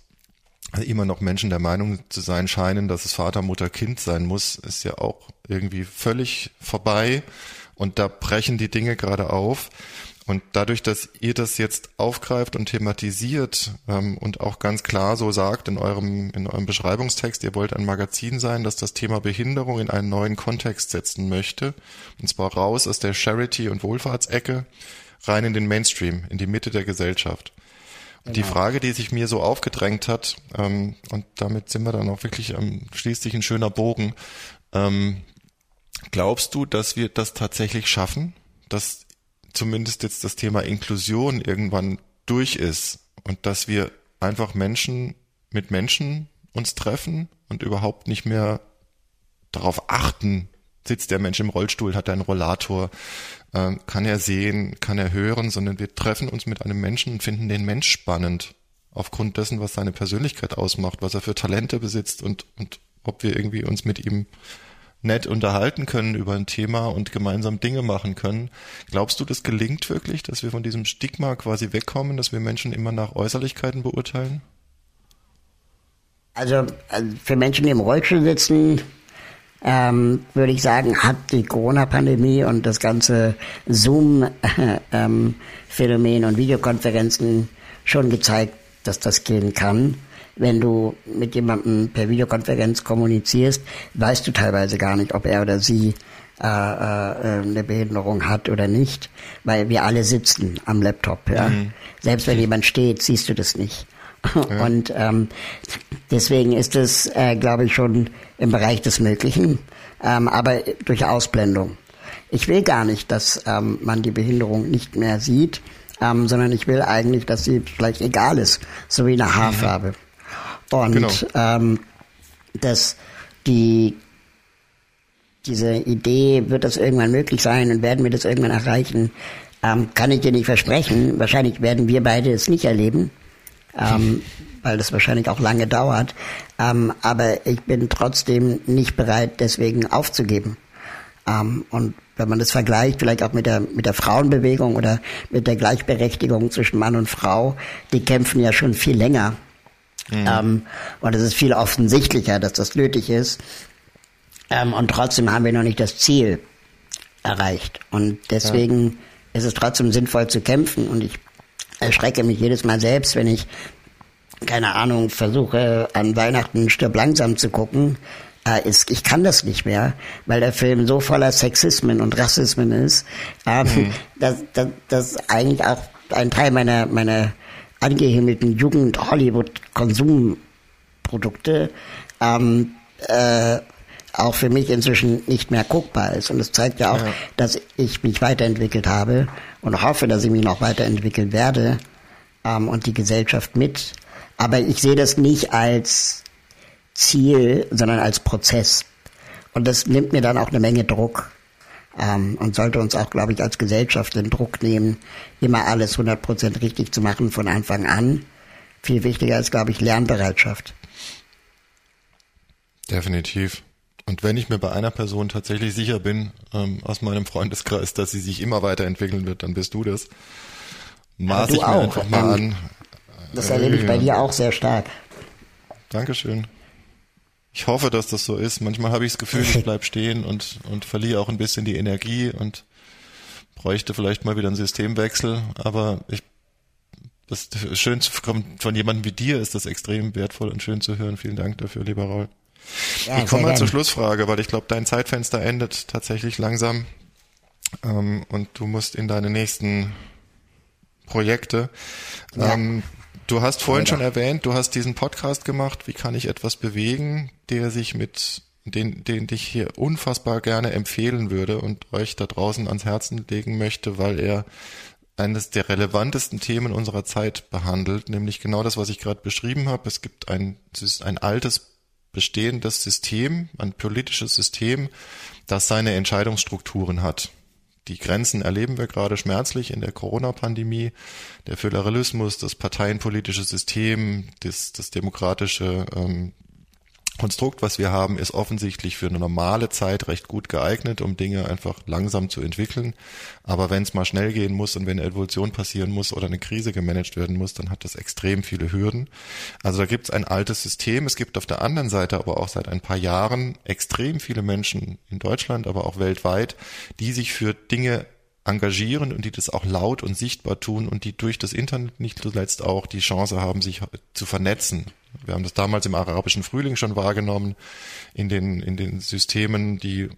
Immer noch Menschen der Meinung zu sein scheinen, dass es Vater, Mutter, Kind sein muss, ist ja auch irgendwie völlig vorbei. Und da brechen die Dinge gerade auf. Und dadurch, dass ihr das jetzt aufgreift und thematisiert ähm, und auch ganz klar so sagt in eurem, in eurem Beschreibungstext, ihr wollt ein Magazin sein, das das Thema Behinderung in einen neuen Kontext setzen möchte, und zwar raus aus der Charity- und Wohlfahrtsecke, rein in den Mainstream, in die Mitte der Gesellschaft. Und genau. die Frage, die sich mir so aufgedrängt hat, ähm, und damit sind wir dann auch wirklich, ähm, schließt sich ein schöner Bogen, ähm, glaubst du, dass wir das tatsächlich schaffen, dass zumindest jetzt das Thema Inklusion irgendwann durch ist und dass wir einfach Menschen mit Menschen uns treffen und überhaupt nicht mehr darauf achten, sitzt der Mensch im Rollstuhl, hat er einen Rollator, kann er sehen, kann er hören, sondern wir treffen uns mit einem Menschen und finden den Mensch spannend aufgrund dessen, was seine Persönlichkeit ausmacht, was er für Talente besitzt und, und ob wir irgendwie uns mit ihm nett unterhalten können über ein Thema und gemeinsam Dinge machen können. Glaubst du, das gelingt wirklich, dass wir von diesem Stigma quasi wegkommen, dass wir Menschen immer nach Äußerlichkeiten beurteilen? Also, also für Menschen, die im Rollstuhl sitzen, ähm, würde ich sagen, hat die Corona-Pandemie und das ganze Zoom-Phänomen und Videokonferenzen schon gezeigt, dass das gehen kann wenn du mit jemandem per Videokonferenz kommunizierst, weißt du teilweise gar nicht, ob er oder sie äh, äh, eine Behinderung hat oder nicht, weil wir alle sitzen am Laptop. Ja? Mhm. Selbst wenn jemand steht, siehst du das nicht. Ja. Und ähm, deswegen ist es, äh, glaube ich, schon im Bereich des Möglichen, ähm, aber durch Ausblendung. Ich will gar nicht, dass ähm, man die Behinderung nicht mehr sieht, ähm, sondern ich will eigentlich, dass sie vielleicht egal ist, so wie eine Haarfarbe. Mhm. Und genau. ähm, dass die diese Idee, wird das irgendwann möglich sein und werden wir das irgendwann erreichen, ähm, kann ich dir nicht versprechen. Wahrscheinlich werden wir beide es nicht erleben, ähm, weil das wahrscheinlich auch lange dauert. Ähm, aber ich bin trotzdem nicht bereit, deswegen aufzugeben. Ähm, und wenn man das vergleicht, vielleicht auch mit der, mit der Frauenbewegung oder mit der Gleichberechtigung zwischen Mann und Frau, die kämpfen ja schon viel länger Mhm. Ähm, und es ist viel offensichtlicher, dass das nötig ist. Ähm, und trotzdem haben wir noch nicht das Ziel erreicht. Und deswegen ja. ist es trotzdem sinnvoll zu kämpfen. Und ich erschrecke mich jedes Mal selbst, wenn ich, keine Ahnung, versuche an Weihnachten stirb langsam zu gucken. Ist, ich kann das nicht mehr, weil der Film so voller Sexismen und Rassismen ist, ähm, mhm. [LAUGHS] dass, dass, dass eigentlich auch ein Teil meiner, meiner angehimmelten Jugend-Hollywood-Konsumprodukte ähm, äh, auch für mich inzwischen nicht mehr guckbar ist. Und es zeigt ja auch, ja. dass ich mich weiterentwickelt habe und hoffe, dass ich mich noch weiterentwickeln werde ähm, und die Gesellschaft mit. Aber ich sehe das nicht als Ziel, sondern als Prozess. Und das nimmt mir dann auch eine Menge Druck ähm, und sollte uns auch, glaube ich, als Gesellschaft den Druck nehmen, immer alles 100% richtig zu machen von Anfang an. Viel wichtiger ist, glaube ich, Lernbereitschaft. Definitiv. Und wenn ich mir bei einer Person tatsächlich sicher bin, ähm, aus meinem Freundeskreis, dass sie sich immer weiterentwickeln wird, dann bist du das. Maß ich mir auch. einfach mal an. Das erlebe ich bei dir auch sehr stark. Dankeschön. Ich hoffe, dass das so ist. Manchmal habe ich das Gefühl, ich bleib [LAUGHS] stehen und, und verliere auch ein bisschen die Energie und bräuchte vielleicht mal wieder einen Systemwechsel. Aber ich, das schön zu von jemandem wie dir ist das extrem wertvoll und schön zu hören. Vielen Dank dafür, lieber Raul. Ja, ich komme mal zur Schlussfrage, weil ich glaube, dein Zeitfenster endet tatsächlich langsam. Ähm, und du musst in deine nächsten Projekte. Ja. Ähm, Du hast vorhin schon erwähnt, du hast diesen Podcast gemacht, wie kann ich etwas bewegen, der sich mit den, den dich hier unfassbar gerne empfehlen würde und euch da draußen ans Herzen legen möchte, weil er eines der relevantesten Themen unserer Zeit behandelt, nämlich genau das, was ich gerade beschrieben habe. Es gibt ein, es ist ein altes bestehendes System, ein politisches System, das seine Entscheidungsstrukturen hat. Die Grenzen erleben wir gerade schmerzlich in der Corona-Pandemie. Der Föderalismus, das parteienpolitische System, das, das demokratische ähm, Konstrukt, was wir haben, ist offensichtlich für eine normale Zeit recht gut geeignet, um Dinge einfach langsam zu entwickeln. Aber wenn es mal schnell gehen muss und wenn eine Evolution passieren muss oder eine Krise gemanagt werden muss, dann hat das extrem viele Hürden. Also da gibt es ein altes System. Es gibt auf der anderen Seite aber auch seit ein paar Jahren extrem viele Menschen in Deutschland, aber auch weltweit, die sich für Dinge engagieren und die das auch laut und sichtbar tun und die durch das Internet nicht zuletzt auch die Chance haben, sich zu vernetzen. Wir haben das damals im arabischen Frühling schon wahrgenommen, in den, in den Systemen, die,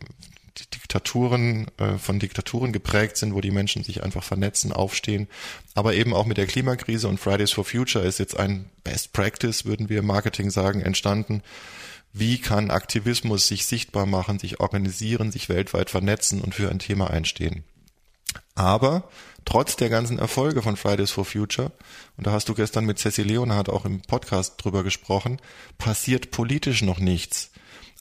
die Diktaturen, äh, von Diktaturen geprägt sind, wo die Menschen sich einfach vernetzen, aufstehen. Aber eben auch mit der Klimakrise und Fridays for Future ist jetzt ein Best Practice, würden wir im Marketing sagen, entstanden. Wie kann Aktivismus sich sichtbar machen, sich organisieren, sich weltweit vernetzen und für ein Thema einstehen? Aber trotz der ganzen Erfolge von Fridays for Future, und da hast du gestern mit Cecil Leonhardt auch im Podcast drüber gesprochen, passiert politisch noch nichts.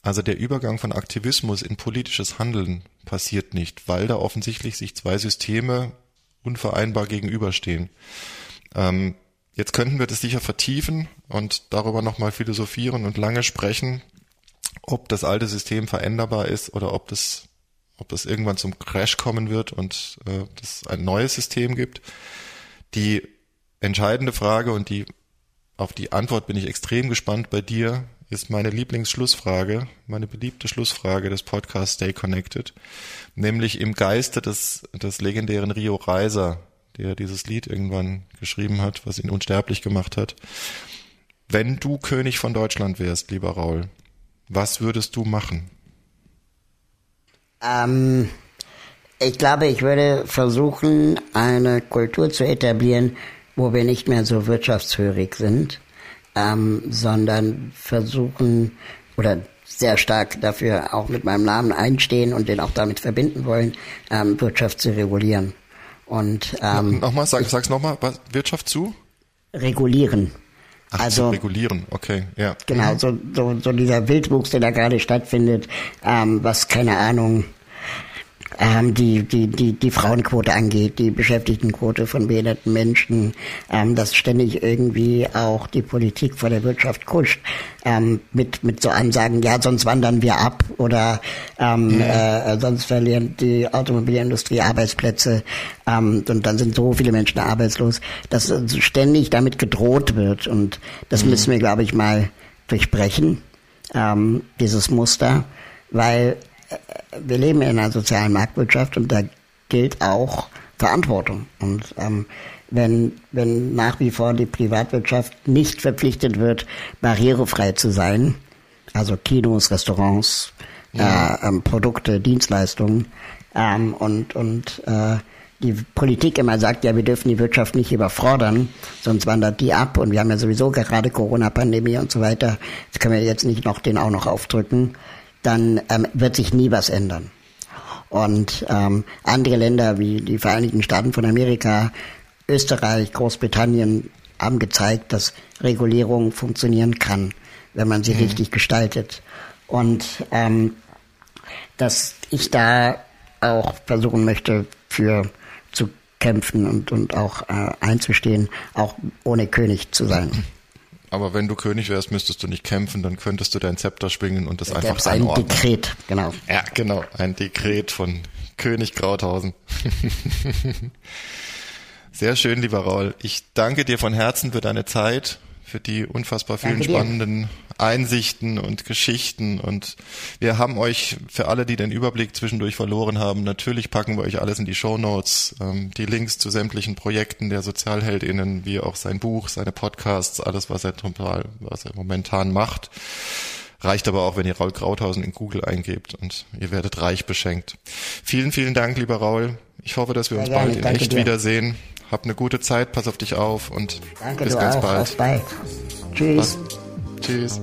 Also der Übergang von Aktivismus in politisches Handeln passiert nicht, weil da offensichtlich sich zwei Systeme unvereinbar gegenüberstehen. Ähm, jetzt könnten wir das sicher vertiefen und darüber nochmal philosophieren und lange sprechen, ob das alte System veränderbar ist oder ob das ob das irgendwann zum Crash kommen wird und äh, es ein neues System gibt. Die entscheidende Frage und die auf die Antwort bin ich extrem gespannt bei dir, ist meine Lieblingsschlussfrage, meine beliebte Schlussfrage des Podcasts Stay Connected, nämlich im Geiste des, des legendären Rio Reiser, der dieses Lied irgendwann geschrieben hat, was ihn unsterblich gemacht hat. Wenn du König von Deutschland wärst, lieber Raul, was würdest du machen? Ähm, ich glaube, ich würde versuchen, eine Kultur zu etablieren, wo wir nicht mehr so wirtschaftshörig sind, ähm, sondern versuchen oder sehr stark dafür auch mit meinem Namen einstehen und den auch damit verbinden wollen, ähm, Wirtschaft zu regulieren. Und ähm, nochmal, sag, sag's nochmal, Wirtschaft zu? Regulieren. Ach, also zu regulieren, okay, ja. Genau, mhm. so, so, so dieser Wildwuchs, der da gerade stattfindet, ähm, was keine Ahnung, ähm, die, die, die, die Frauenquote angeht, die Beschäftigtenquote von behinderten Menschen, ähm, dass ständig irgendwie auch die Politik vor der Wirtschaft kuscht, ähm, mit, mit so Ansagen, ja, sonst wandern wir ab oder ähm, ja. äh, sonst verlieren die Automobilindustrie Arbeitsplätze ähm, und dann sind so viele Menschen arbeitslos, dass ständig damit gedroht wird und das mhm. müssen wir, glaube ich, mal durchbrechen, ähm, dieses Muster, weil wir leben in einer sozialen Marktwirtschaft und da gilt auch Verantwortung. Und ähm, wenn, wenn nach wie vor die Privatwirtschaft nicht verpflichtet wird, barrierefrei zu sein, also Kinos, Restaurants, ja. äh, ähm, Produkte, Dienstleistungen ähm, und, und äh, die Politik immer sagt, ja, wir dürfen die Wirtschaft nicht überfordern, sonst wandert die ab und wir haben ja sowieso gerade Corona-Pandemie und so weiter. Jetzt können wir jetzt nicht noch den auch noch aufdrücken dann ähm, wird sich nie was ändern. Und ähm, andere Länder wie die Vereinigten Staaten von Amerika, Österreich, Großbritannien haben gezeigt, dass Regulierung funktionieren kann, wenn man sie mhm. richtig gestaltet. Und ähm, dass ich da auch versuchen möchte, für zu kämpfen und, und auch äh, einzustehen, auch ohne König zu sein. Aber wenn du König wärst, müsstest du nicht kämpfen, dann könntest du dein Zepter schwingen und das da einfach ein anordnen. Dekret, genau. Ja, genau, ein Dekret von König Krauthausen. [LAUGHS] Sehr schön, lieber Raul. Ich danke dir von Herzen für deine Zeit für die unfassbar vielen spannenden Einsichten und Geschichten. Und wir haben euch, für alle, die den Überblick zwischendurch verloren haben, natürlich packen wir euch alles in die Show Notes, ähm, die Links zu sämtlichen Projekten der SozialheldInnen, wie auch sein Buch, seine Podcasts, alles, was er total, was er momentan macht. Reicht aber auch, wenn ihr Raul Krauthausen in Google eingebt und ihr werdet reich beschenkt. Vielen, vielen Dank, lieber Raul. Ich hoffe, dass wir uns bald in echt dir. wiedersehen. Hab eine gute Zeit, pass auf dich auf und Danke, bis ganz auch. bald. Auf bald. Tschüss. Tschüss.